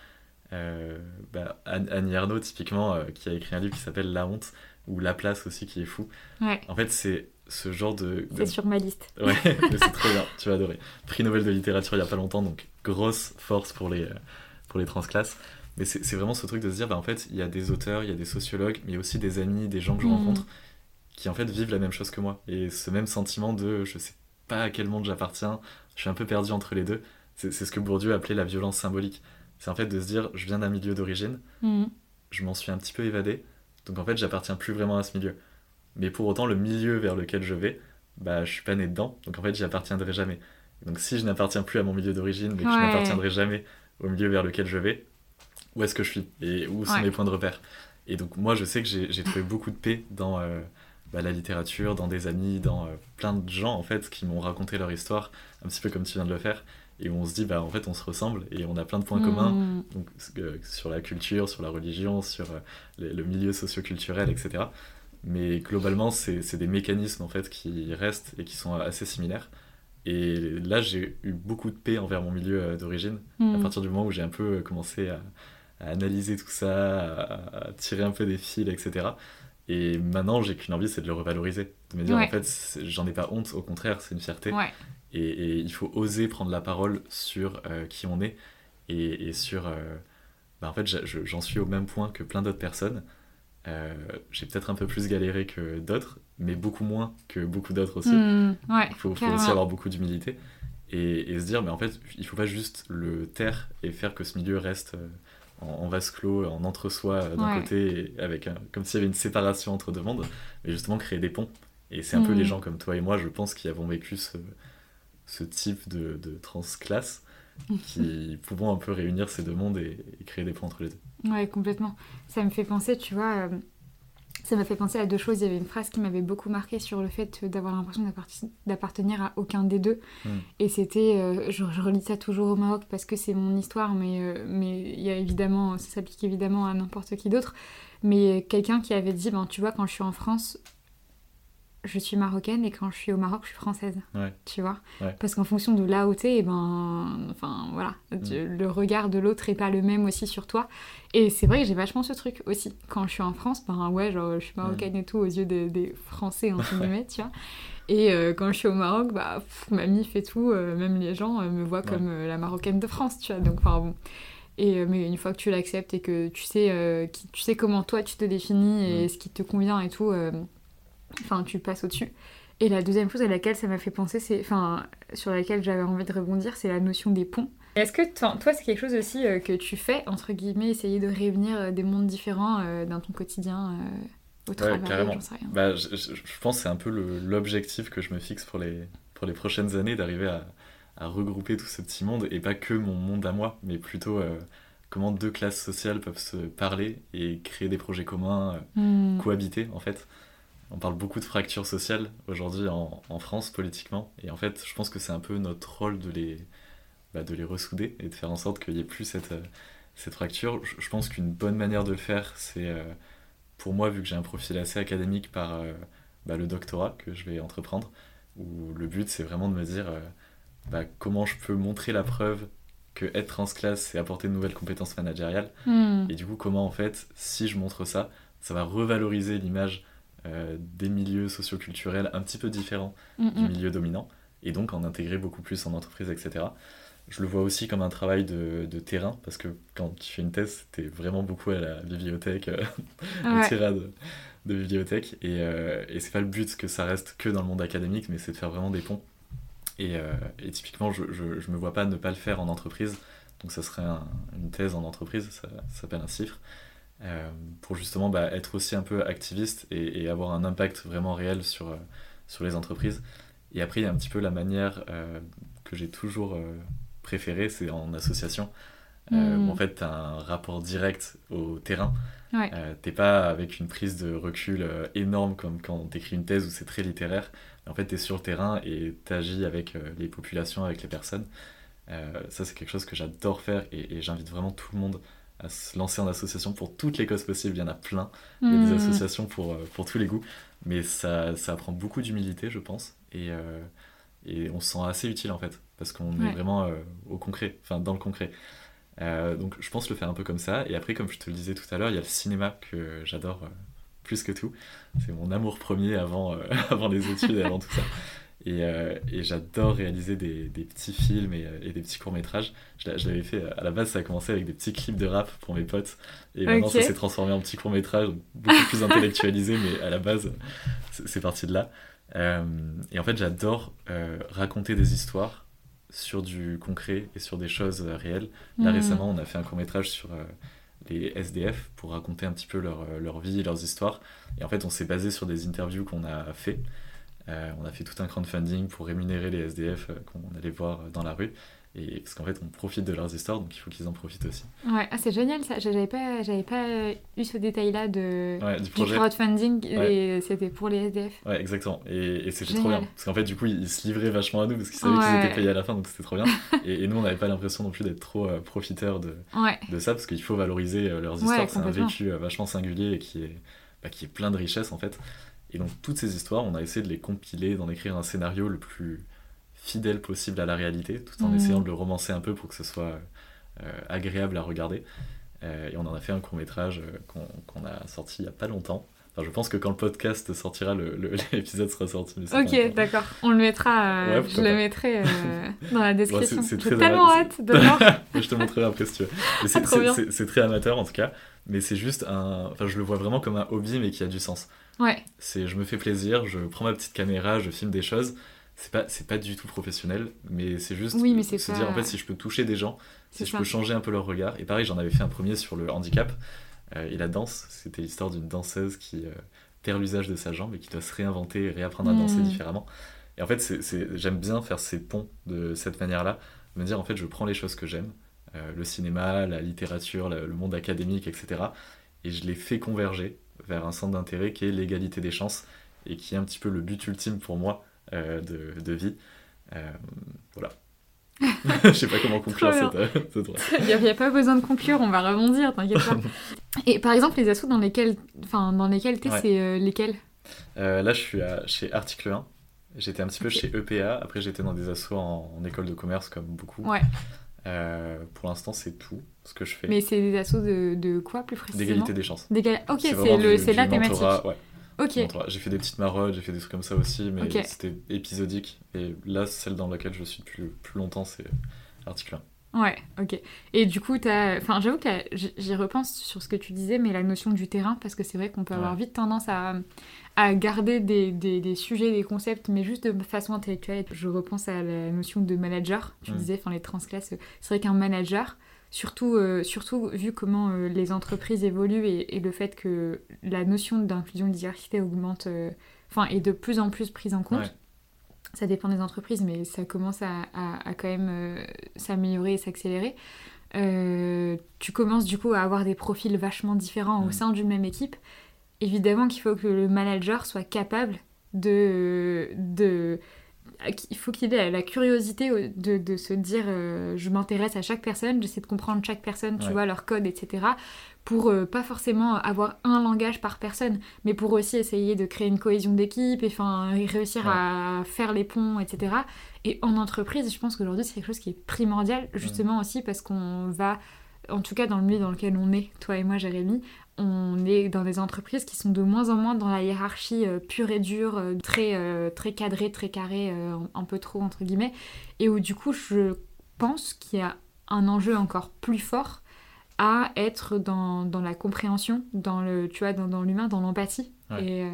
Euh, bah, Annie Arnaud, typiquement, euh, qui a écrit un livre qui s'appelle La honte, ou La place aussi, qui est fou. En fait, c'est ce genre de. C'est sur ma liste. Ouais, c'est trop bien, tu vas adorer. Prix Nobel de littérature il y a pas longtemps, donc grosse force pour les, pour les transclasses. Mais c'est vraiment ce truc de se dire, bah, en fait, il y a des auteurs, il y a des sociologues, mais il y a aussi des amis, des gens que je mm. rencontre, qui en fait vivent la même chose que moi. Et ce même sentiment de je sais pas à quel monde j'appartiens, je suis un peu perdu entre les deux. C'est ce que Bourdieu appelait la violence symbolique. C'est en fait de se dire, je viens d'un milieu d'origine, mhm. je m'en suis un petit peu évadé, donc en fait, j'appartiens plus vraiment à ce milieu. mais pour autant, le milieu vers lequel je vais, bah, je suis pas né dedans, donc en fait, j'y appartiendrai jamais. Donc si je n'appartiens plus à mon milieu d'origine, mais que je n'appartiendrai jamais au milieu vers lequel je vais, où est-ce que je suis? Et où sont mes points de repère? Et donc moi, je sais que j'ai trouvé beaucoup de paix dans euh, bah, la littérature, dans des amis, dans euh, plein de gens en fait qui m'ont raconté leur histoire, un petit peu comme tu viens de le faire, et où on se dit bah en fait on se ressemble et on a plein de points communs, mm. donc euh, sur la culture, sur la religion, sur le milieu socio-culturel, etc. Mais globalement, c'est des mécanismes en fait qui restent et qui sont assez similaires. Et là, j'ai eu beaucoup de paix envers mon milieu euh, d'origine, à mm. partir du moment où j'ai un peu euh, commencé à, analyser tout ça, à, tirer un peu des fils, etc. Et maintenant, j'ai qu'une envie, c'est de le revaloriser. De me dire, en fait, j'en ai pas honte, au contraire, c'est une fierté. Et, il faut oser prendre la parole sur euh, qui on est et, sur. bah, en fait, j'en suis au même point que plein d'autres personnes. j'ai peut-être un peu plus galéré que d'autres, mais beaucoup moins que beaucoup d'autres aussi. Hmm, il faut, aussi avoir beaucoup d'humilité et, se dire, mais en fait, il faut pas juste le taire et faire que ce milieu reste euh, en, vase clos, en entre-soi euh, d'un côté, avec comme s'il y avait une séparation entre deux mondes, mais justement créer des ponts. Et c'est un peu les hmm. gens comme toi et moi, je pense, qui avons vécu ce, ce type de, de transclasse, qui pouvons un peu réunir ces deux mondes et, créer des ponts entre les deux. Ouais, complètement. Ça me fait penser, tu vois, euh, ça m'a fait penser à deux choses. Il y avait une phrase qui m'avait beaucoup marqué sur le fait d'avoir l'impression d'appartenir à aucun des deux. Hmm. Et c'était, euh, je, relis ça toujours au Maroc parce que c'est mon histoire, mais euh, mais il y a évidemment, ça s'applique évidemment à n'importe qui d'autre. Mais quelqu'un qui avait dit, ben tu vois, quand je suis en France, je suis marocaine et quand je suis au Maroc, je suis française. Tu vois Parce qu'en fonction de là où t'es, eh ben, enfin voilà, mm. le regard de l'autre est pas le même aussi sur toi. Et c'est vrai que j'ai vachement ce truc aussi. Quand je suis en France, ben ouais, genre, je suis marocaine et tout aux yeux des, Français, entre guillemets, tu vois. Et euh, quand je suis au Maroc, bah, mamie fait tout, euh, même les gens euh, me voient comme la marocaine de France, tu vois. Donc, enfin bon. Et, mais une fois que tu l'acceptes et que tu sais, qui, tu sais comment toi tu te définis et mm. ce qui te convient et tout Enfin, tu passes au-dessus. Et la deuxième chose à laquelle ça m'a fait penser, c'est, enfin, sur laquelle j'avais envie de rebondir, c'est la notion des ponts. Est-ce que toi, c'est quelque chose aussi euh, que tu fais, entre guillemets, essayer de réunir euh, des mondes différents euh, dans ton quotidien au travail carrément. Bah, je, pense que c'est un peu l'objectif que je me fixe pour les, pour les prochaines années, d'arriver à, à, regrouper tout ce petit monde, et pas que mon monde à moi, mais plutôt comment deux classes sociales peuvent se parler et créer des projets communs, hmm. cohabiter en fait on parle beaucoup de fractures sociales aujourd'hui en, France politiquement. Et en fait, je pense que c'est un peu notre rôle de les, bah, de les ressouder et de faire en sorte qu'il n'y ait plus cette, euh, cette fracture. Je, pense qu'une bonne manière de le faire, c'est euh, pour moi, vu que j'ai un profil assez académique par euh, bah, le doctorat que je vais entreprendre, où le but c'est vraiment de me dire bah, comment je peux montrer la preuve que être transclasse, c'est apporter de nouvelles compétences managériales. Hmm. Et du coup, comment en fait, si je montre ça, ça va revaloriser l'image euh, des milieux socioculturels un petit peu différents du milieu dominant, et donc en intégrer beaucoup plus en entreprise, etc. Je le vois aussi comme un travail de, de terrain, parce que quand tu fais une thèse, c'était vraiment beaucoup à la bibliothèque, euh, au tirade de bibliothèque, et, euh, et c'est pas le but que ça reste que dans le monde académique, mais c'est de faire vraiment des ponts. Et, et typiquement, je, je, me vois pas ne pas le faire en entreprise, donc ça serait une thèse en entreprise, ça, ça s'appelle un CIFRE. Euh, pour justement bah, être aussi un peu activiste et, avoir un impact vraiment réel sur, euh, sur les entreprises. Et après, il y a un petit peu la manière euh, que j'ai toujours préférée, c'est en association. Hmm. Où en fait, tu as un rapport direct au terrain. Ouais. t'es pas avec une prise de recul énorme comme quand t'écris une thèse où c'est très littéraire. En fait, tu es sur le terrain et tu agis avec les populations, avec les personnes. ça, c'est quelque chose que j'adore faire et, et j'invite vraiment tout le monde à se lancer en association pour toutes les causes possibles. Il y en a plein. Il y a des hmm. associations pour, euh, pour tous les goûts. Mais ça, ça apprend beaucoup d'humilité, je pense. Et, euh, et on se sent assez utile, en fait. Parce qu'on est vraiment euh, au concret, enfin dans le concret. donc je pense le faire un peu comme ça. Et après, comme je te le disais tout à l'heure, il y a le cinéma que j'adore plus que tout. C'est mon amour premier avant, avant les études et avant tout ça. Euh, et, j'adore réaliser des, petits films et, euh, des petits courts-métrages. Je, l'avais fait, à la base, ça a commencé avec des petits clips de rap pour mes potes. Et maintenant, ça s'est transformé en petits courts-métrages, beaucoup plus intellectualisé, mais à la base, c'est parti de là. Euh, et en fait, j'adore raconter des histoires sur du concret et sur des choses réelles. Là, hmm. récemment, on a fait un court-métrage sur les SDF pour raconter un petit peu leur, leur vie, leurs histoires. Et en fait, on s'est basé sur des interviews qu'on a fait. On a fait tout un crowdfunding pour rémunérer les SDF qu'on allait voir dans la rue. Et parce qu'en fait, on profite de leurs histoires, donc il faut qu'ils en profitent aussi. Ouais, ah, c'est génial ça. J'avais pas, j'avais pas eu ce détail-là de du, crowdfunding et c'était pour les SDF. Ouais, exactement. Et, et c'était trop bien. Parce qu'en fait, du coup, ils, se livraient vachement à nous parce qu'ils savaient qu'ils étaient payés à la fin, donc c'était trop bien. et, nous, on n'avait pas l'impression non plus d'être trop euh, profiteurs de, de ça parce qu'il faut valoriser euh, leurs histoires. c'est un vécu euh, vachement singulier et qui est, bah, qui est plein de richesses en fait. Et donc, toutes ces histoires, on a essayé de les compiler, d'en écrire un scénario le plus fidèle possible à la réalité, tout en mm. essayant de le romancer un peu pour que ce soit euh, agréable à regarder. Euh, et on en a fait un court métrage euh, qu'on a sorti il n'y a pas longtemps. Enfin, je pense que quand le podcast sortira, l'épisode sera sorti. Ok, d'accord. On le mettra, je le mettrai dans la description. J'ai tellement hâte de voir. je te montrerai après si tu veux. Ah, c'est très amateur en tout cas, mais c'est juste un. Enfin, je le vois vraiment comme un hobby, mais qui a du sens. Ouais. C'est, je me fais plaisir, je prends ma petite caméra, je filme des choses. C'est pas c'est pas du tout professionnel mais c'est juste oui, mais se dire en fait si je peux toucher des gens si je peux changer un peu leur regard. Et pareil j'en avais fait un premier sur le handicap euh, et la danse. C'était l'histoire d'une danseuse qui euh, perd l'usage de sa jambe et qui doit se réinventer et réapprendre à danser hmm. différemment. Et en fait c'est, j'aime bien faire ces ponts de cette manière là me dire en fait je prends les choses que j'aime euh, le cinéma la littérature le monde académique etc et je les fais converger vers un centre d'intérêt qui est l'égalité des chances et qui est un petit peu le but ultime pour moi euh, de, de, vie. Euh, voilà. je sais pas comment conclure cette, euh, Il n'y a, pas besoin de conclure, on va rebondir, t'inquiète pas. Et par exemple, les assos dans lesquels, enfin, dans lesquels t'es, c'est lesquels? Là, je suis à, chez Article 1. J'étais un petit peu chez EPA. Après, j'étais dans des assos en, école de commerce, comme beaucoup. Ouais. Pour l'instant, c'est tout ce que je fais. Mais c'est des assos de, de quoi, plus précisément? D'égalité des chances. Ok, c'est la thématique. Ouais. J'ai fait des petites maraudes, j'ai fait des trucs comme ça aussi, mais c'était épisodique. Et là, celle dans laquelle je suis plus, plus longtemps, c'est l'article 1. Ouais, ok. Et du coup, enfin, j'avoue que j'y repense sur ce que tu disais, mais la notion du terrain, parce que c'est vrai qu'on peut avoir vite tendance à, à garder des, des, des, sujets, des concepts, mais juste de façon intellectuelle. Je repense à la notion de manager. Tu mm. disais, enfin, les transclasses, c'est vrai qu'un manager, Surtout, euh, surtout vu comment euh, les entreprises évoluent et, le fait que la notion d'inclusion de diversité augmente, euh, enfin, est de plus en plus prise en compte. Ça dépend des entreprises, mais ça commence à, à, quand même s'améliorer et s'accélérer. tu commences du coup à avoir des profils vachement différents au sein d'une même équipe. Évidemment qu'il faut que le manager soit capable de, de il faut qu'il ait la curiosité de, de se dire euh, je m'intéresse à chaque personne, j'essaie de comprendre chaque personne, tu vois, leur code, etc. Pour euh, pas forcément avoir un langage par personne, mais pour aussi essayer de créer une cohésion d'équipe et réussir à faire les ponts, etc. Et en entreprise, je pense qu'aujourd'hui c'est quelque chose qui est primordial, justement aussi parce qu'on va en tout cas dans le milieu dans lequel on est, toi et moi, Jérémy, on est dans des entreprises qui sont de moins en moins dans la hiérarchie euh, pure et dure, euh, très, euh, très cadrée, très carrée, un peu trop entre guillemets, et où du coup je pense qu'il y a un enjeu encore plus fort à être dans, dans la compréhension, dans le, tu vois, dans, dans l'humain, dans l'empathie. Et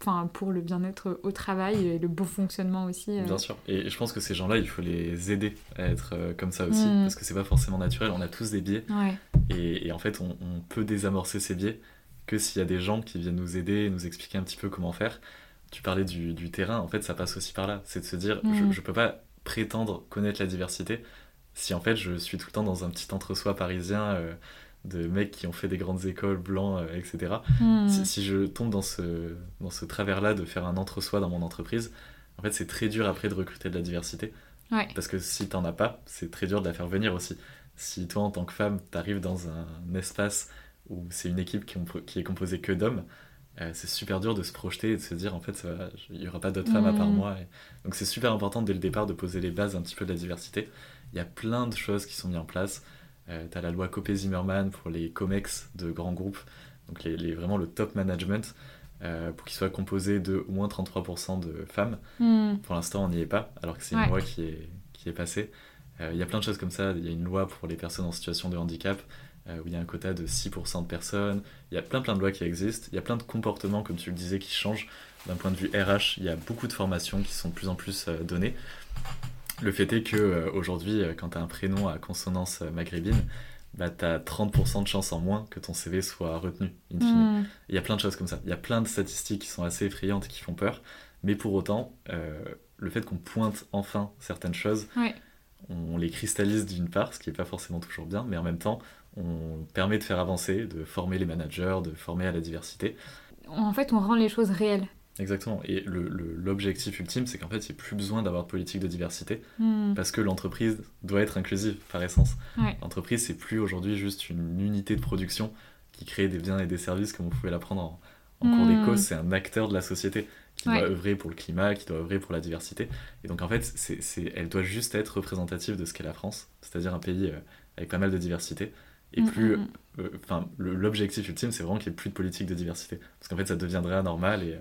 enfin pour le bien-être au travail et le bon fonctionnement aussi. Bien sûr. Et je pense que ces gens-là, il faut les aider à être comme ça aussi, mm. parce que c'est pas forcément naturel. On a tous des biais. Ouais. Et, en fait, on, peut désamorcer ces biais que s'il y a des gens qui viennent nous aider, nous expliquer un petit peu comment faire. Tu parlais du, terrain, en fait, ça passe aussi par là. C'est de se dire, je, ne mm. peux pas prétendre connaître la diversité si en fait je suis tout le temps dans un petit entre-soi parisien euh, de mecs qui ont fait des grandes écoles blancs, euh, etc. Mm. Si, je tombe dans ce, dans ce travers-là de faire un entre-soi dans mon entreprise, en fait, c'est très dur après de recruter de la diversité. Parce que si t'en as pas, c'est très dur de la faire venir aussi si toi en tant que femme t'arrives dans un espace où c'est une équipe qui, est composée que d'hommes, euh, c'est super dur de se projeter et de se dire en fait il n'y aura pas d'autres femmes à part mm. moi. Donc c'est super important dès le départ de poser les bases un petit peu de la diversité. Il y a plein de choses qui sont mises en place. Euh, tu as la loi Copé-Zimmermann pour les COMEX de grands groupes, donc les, vraiment le top management, euh, pour qu'il soit composé de au moins 33% de femmes. Mm. Pour l'instant on n'y est pas, alors que c'est une loi qui est, qui est passée. Euh, il y a plein de choses comme ça. Il y a une loi pour les personnes en situation de handicap euh, où il y a un quota de 6% de personnes. Il y a plein plein de lois qui existent. Il y a plein de comportements, comme tu le disais, qui changent. D'un point de vue RH, il y a beaucoup de formations qui sont de plus en plus données. Le fait est que aujourd'hui, quand tu as un prénom à consonance maghrébine, bah, tu as 30% de chance en moins que ton CV soit retenu, in fine. Hmm. Il y a plein de choses comme ça. Il y a plein de statistiques qui sont assez effrayantes et qui font peur. Mais pour autant, euh, le fait qu'on pointe enfin certaines choses, Ouais. on les cristallise d'une part, ce qui n'est pas forcément toujours bien, mais en même temps, on permet de faire avancer, de former les managers, de former à la diversité. En fait, on rend les choses réelles. Exactement. Et l'objectif ultime, c'est qu'en fait, il n'y ait plus besoin d'avoir de politique de diversité, Hmm. parce que l'entreprise doit être inclusive par essence. Ouais. L'entreprise, c'est plus aujourd'hui juste une unité de production qui crée des biens et des services comme vous pouvez l'apprendre en, en cours Mm. d'éco. C'est un acteur de la société qui Ouais. doit œuvrer pour le climat, qui doit œuvrer pour la diversité. Et donc en fait, c'est elle doit juste être représentative de ce qu'est la France, c'est-à-dire un pays euh, avec pas mal de diversité. Et Mm, plus, euh, enfin, l'objectif ultime, c'est vraiment qu'il n'y ait plus de politique de diversité, parce qu'en fait, ça deviendrait anormal et euh,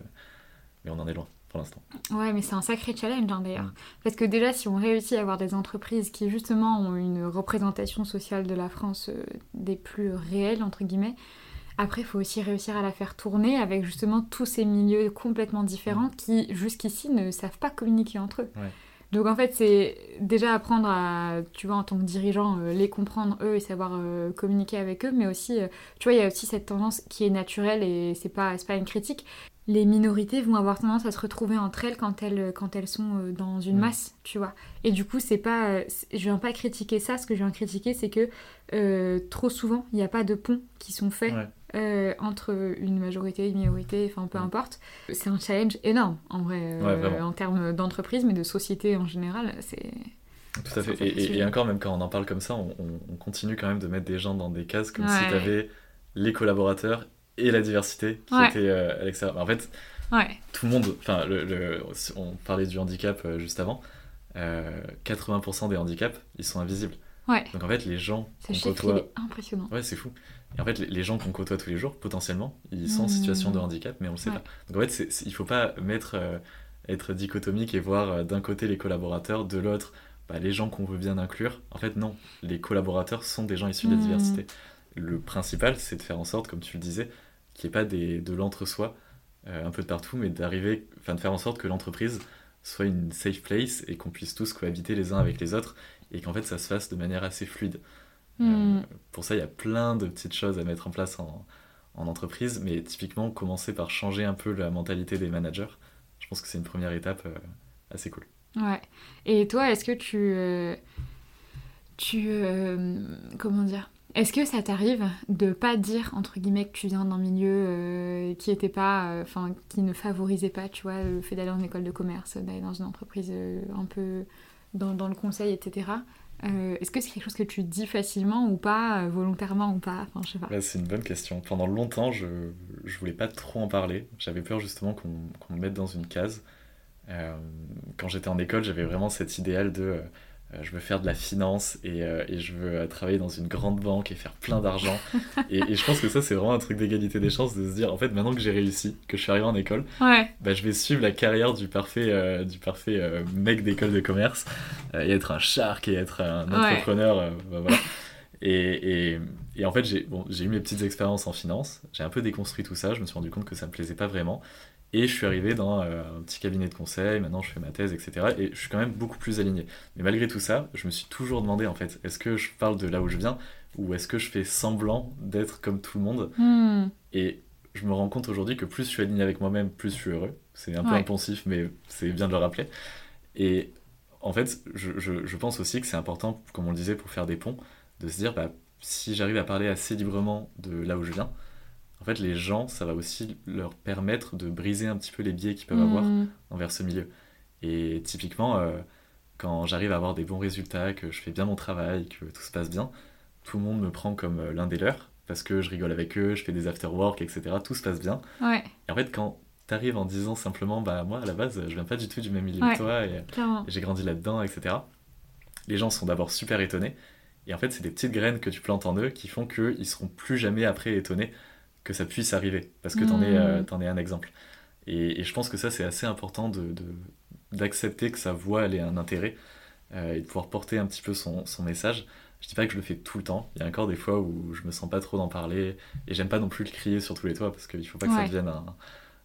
mais on en est loin pour l'instant. Ouais, mais c'est un sacré challenge hein, d'ailleurs. Mm. Parce que déjà, si on réussit à avoir des entreprises qui justement ont une représentation sociale de la France euh, des plus réelles, entre guillemets, après, il faut aussi réussir à la faire tourner avec justement tous ces milieux complètement différents qui, jusqu'ici, ne savent pas communiquer entre eux. Ouais. Donc en fait, c'est déjà apprendre à, tu vois, en tant que dirigeant, euh, les comprendre eux et savoir euh, communiquer avec eux, mais aussi, euh, tu vois, il y a aussi cette tendance qui est naturelle et c'est pas, pas une critique. Les minorités vont avoir tendance à se retrouver entre elles quand elles, quand elles sont euh, dans une Mm. masse, tu vois. Et du coup, c'est pas, euh, je viens pas critiquer ça. Ce que je viens critiquer, c'est que euh, trop souvent, il n'y a pas de ponts qui sont faits Ouais. euh, entre une majorité et une minorité, enfin peu importe. C'est un challenge énorme en vrai, euh, Ouais, en termes d'entreprise, mais de société en général. C'est Tout à fait. Et, encore, même quand on en parle comme ça, on, on- on continue quand même de mettre des gens dans des cases comme si tu avais les collaborateurs et la diversité qui Ouais. étaient euh, à l'extérieur. En fait, ouais, tout le monde, enfin, le, le- on parlait du handicap euh, juste avant, euh, 80% des handicaps, ils sont invisibles. ouais. Donc en fait, les gens qu'on côtoie... est impressionnant. Ouais, c'est fou. Et en fait, les, les gens qu'on côtoie tous les jours, potentiellement, ils sont en Mm. situation de handicap, mais on le sait pas. Donc en fait, c'est- il faut pas mettre, euh, être dichotomique et voir euh, d'un côté les collaborateurs, de l'autre bah, les gens qu'on veut bien inclure. En fait, non. Les collaborateurs sont des gens issus de la Mm. diversité. Le principal, c'est de faire en sorte, comme tu le disais, qu'il n'y ait pas des, de l'entre-soi euh, un peu de partout, mais d'arriver, enfin de faire en sorte que l'entreprise soit une safe place et qu'on puisse tous cohabiter les uns avec les autres et qu'en fait ça se fasse de manière assez fluide. Euh, pour ça, il y a plein de petites choses à mettre en place en, en entreprise, mais typiquement, commencer par changer un peu la mentalité des managers, je pense que c'est une première étape euh, assez cool. Ouais. Et toi, est-ce que tu. euh, tu. comment dire Est-ce que ça t'arrive de pas dire, entre guillemets, que tu viens d'un milieu euh, qui était pas. euh, Enfin, qui ne favorisait pas, tu vois, le fait d'aller en école de commerce, d'aller dans une entreprise euh, un peu dans, le conseil, etc. Est-ce que c'est quelque chose que tu dis facilement ou pas, volontairement ou pas? Là, c'est une bonne question. Pendant longtemps, je, je voulais pas trop en parler. J'avais peur justement qu'on me mette dans une case. Quand j'étais en école, j'avais vraiment cet idéal de je veux faire de la finance et, euh, et je veux euh, travailler dans une grande banque et faire plein d'argent. et, et je pense que ça, c'est vraiment un truc d'égalité des chances de se dire en fait, maintenant que j'ai réussi, que je suis arrivé en école, Ouais. bah, je vais suivre la carrière du parfait, euh, du parfait euh, mec d'école de commerce euh, et être un shark et être un entrepreneur. euh, bah, voilà. et, en fait, j'ai bon, eu mes petites expériences en finance, j'ai un peu déconstruit tout ça, je me suis rendu compte que ça me plaisait pas vraiment. Et je suis arrivé dans euh, un petit cabinet de conseil, maintenant je fais ma thèse, etc. Et je suis quand même beaucoup plus aligné. Mais malgré tout ça, je me suis toujours demandé en fait, est-ce que je parle de là où je viens ou est-ce que je fais semblant d'être comme tout le monde Hmm. et je me rends compte aujourd'hui que plus je suis aligné avec moi-même, plus je suis heureux. C'est un peu impensif, mais c'est bien de le rappeler. Et en fait, je, je- je pense aussi que c'est important, comme on le disait, pour faire des ponts, de se dire, bah, si j'arrive à parler assez librement de là où je viens, en fait, les gens, ça va aussi leur permettre de briser un petit peu les biais qu'ils peuvent avoir Hmm. envers ce milieu. Et typiquement, euh, quand j'arrive à avoir des bons résultats, que je fais bien mon travail, que tout se passe bien, tout le monde me prend comme euh, l'un des leurs, parce que je rigole avec eux, je fais des after-work, etc. Tout se passe bien. Ouais, Et en fait, quand t'arrives en disant simplement, bah moi, à la base, je viens pas du tout du même milieu Ouais. que toi, et, et j'ai grandi là-dedans, etc. Les gens sont d'abord super étonnés. Et en fait, c'est des petites graines que tu plantes en eux qui font qu'ils seront plus jamais après étonnés que ça puisse arriver, parce que t'en es, euh, Mm. t'en es un exemple. Et, et je pense que ça, c'est assez important de, de- d'accepter que sa voix, elle ait un intérêt, euh, et de pouvoir porter un petit peu son, son message. Je dis pas que je le fais tout le temps, il y a encore des fois où je me sens pas trop d'en parler, et j'aime pas non plus le crier sur tous les toits, parce qu'il faut pas que ça devienne un,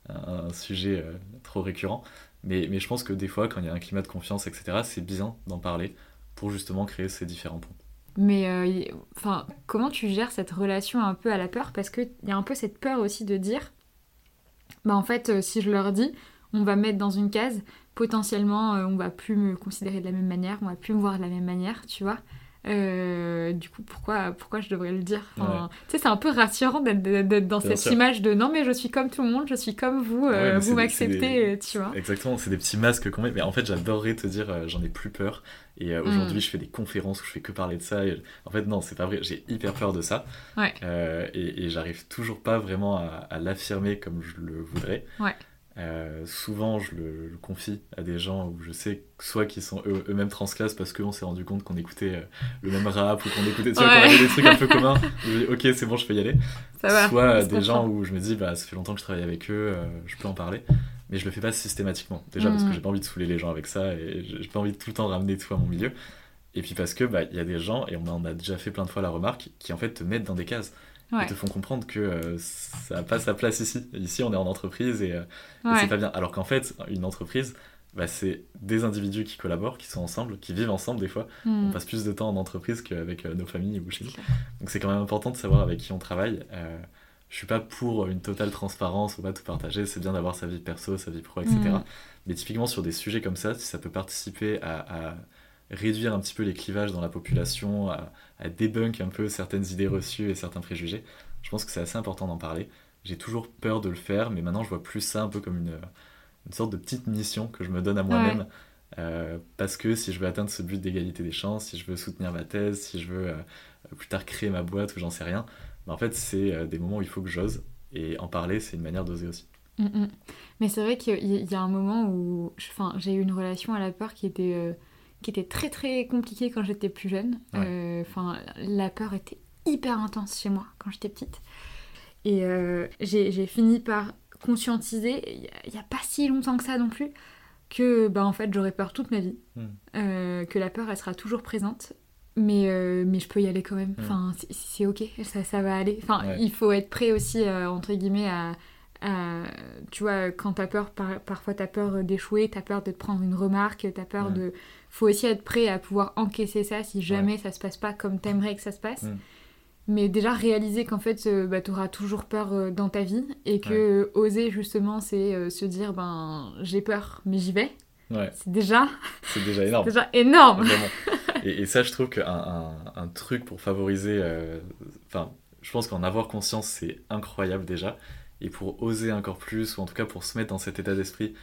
un- un sujet euh, trop récurrent. Mais, mais je pense que des fois, quand il y a un climat de confiance, etc., c'est bien d'en parler pour justement créer ces différents ponts. Mais euh, comment tu gères cette relation un peu à la peur? Parce qu'il y a un peu cette peur aussi de dire, bah en fait, euh, si je leur dis, on va me mettre dans une case, potentiellement, euh, on va plus me considérer de la même manière, on va plus me voir de la même manière, tu vois. Euh, du coup, pourquoi, pourquoi je devrais le dire enfin, Tu sais, c'est un peu rassurant d'être dans cette image de non, mais je suis comme tout le monde, je suis comme vous, euh, vous m'acceptez, tu vois. Exactement, c'est des petits masques qu'on met. Mais en fait, j'adorerais te dire, euh, j'en ai plus peur. Et aujourd'hui, mm. je fais des conférences où je fais que parler de ça. Et... En fait, non, c'est pas vrai, j'ai hyper peur de ça. Ouais. et, et j'arrive toujours pas vraiment à, à l'affirmer comme je le voudrais. Euh, souvent, je le, confie à des gens où je sais soit qu'ils sont eux-mêmes transclasses parce qu'on s'est rendu compte qu'on écoutait euh, le même rap ou qu'on écoutait, tu vois, avait des trucs un peu communs. Je dis, ok, c'est bon, je peux y aller. soit des gens où je me dis, bah, ça fait longtemps que je travaille avec eux, euh, je peux en parler. Mais je le fais pas systématiquement. Déjà parce que mm. j'ai pas envie de saouler les gens avec ça et j'ai pas envie de tout le temps ramener tout à mon milieu. Et puis parce que, bah, il y a des gens, et on en a déjà fait plein de fois la remarque, qui en fait te mettent dans des cases ils te font comprendre que euh, ça n'a pas sa place ici. Ici, on est en entreprise et, euh, c'est pas bien. Alors qu'en fait, une entreprise, bah, c'est des individus qui collaborent, qui sont ensemble, qui vivent ensemble des fois. Hmm. On passe plus de temps en entreprise qu'avec euh, nos familles ou chez nous. Donc c'est quand même important de savoir avec qui on travaille. je suis pas pour une totale transparence ou pas tout partager. C'est bien d'avoir sa vie perso, sa vie pro, etc. Hmm. Mais typiquement sur des sujets comme ça, si ça peut participer à réduire un petit peu les clivages dans la population, à, débunk un peu certaines idées reçues et certains préjugés. Je pense que c'est assez important d'en parler. J'ai toujours peur de le faire, mais maintenant je vois plus ça un peu comme une, une sorte de petite mission que je me donne à moi-même. Euh, parce que si je veux atteindre ce but d'égalité des chances, si je veux soutenir ma thèse, si je veux euh, plus tard créer ma boîte ou j'en sais rien, bah, en fait c'est euh, des moments où il faut que j'ose. Et en parler, c'est une manière d'oser aussi. Mm, mm. Mais c'est vrai qu'il y a un moment où j'ai eu une relation à la peur qui était qui était très très compliqué quand j'étais plus jeune. Euh, enfin, la peur était hyper intense chez moi quand j'étais petite. Et euh, j'ai fini par conscientiser, il n'y a, pas si longtemps que ça non plus, que bah, en fait j'aurais peur toute ma vie, hmm. euh, que la peur elle sera toujours présente, mais, mais je peux y aller quand même. Hmm. Enfin, c'est ok, ça, ça va aller. Enfin, il faut être prêt aussi, entre guillemets, à, tu vois, quand t'as peur, par, parfois t'as peur d'échouer, t'as peur de te prendre une remarque, t'as peur de faut aussi être prêt à pouvoir encaisser ça si jamais ça se passe pas comme t'aimerais que ça se passe. Mm. Mais déjà réaliser qu'en fait, euh, bah, tu auras toujours peur euh, dans ta vie et que oser justement, c'est euh, se dire ben j'ai peur, mais j'y vais. C'est déjà. C'est déjà énorme. déjà énorme. et, ça, je trouve qu'un un, un, truc pour favoriser. Enfin, je pense qu'en avoir conscience, c'est incroyable déjà. Et pour oser encore plus, ou en tout cas pour se mettre dans cet état d'esprit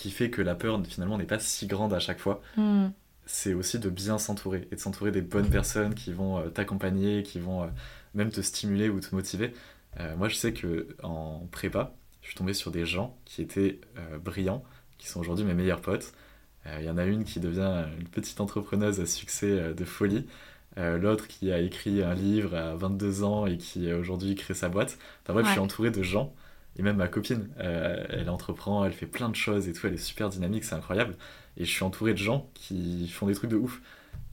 qui fait que la peur finalement n'est pas si grande à chaque fois. Hmm. C'est aussi de bien s'entourer et de s'entourer des bonnes personnes qui vont euh, t'accompagner, qui vont euh, même te stimuler ou te motiver. Euh, moi, je sais que en prépa, je suis tombé sur des gens qui étaient brillants, qui sont aujourd'hui mes meilleurs potes. Il y en a une qui devient une petite entrepreneuse à succès de folie. L'autre qui a écrit un livre à 22 ans et qui aujourd'hui crée sa boîte. Enfin bref, je suis entouré de gens et même ma copine, euh, elle entreprend, elle fait plein de choses et tout, elle est super dynamique, c'est incroyable. Et je suis entouré de gens qui font des trucs de ouf.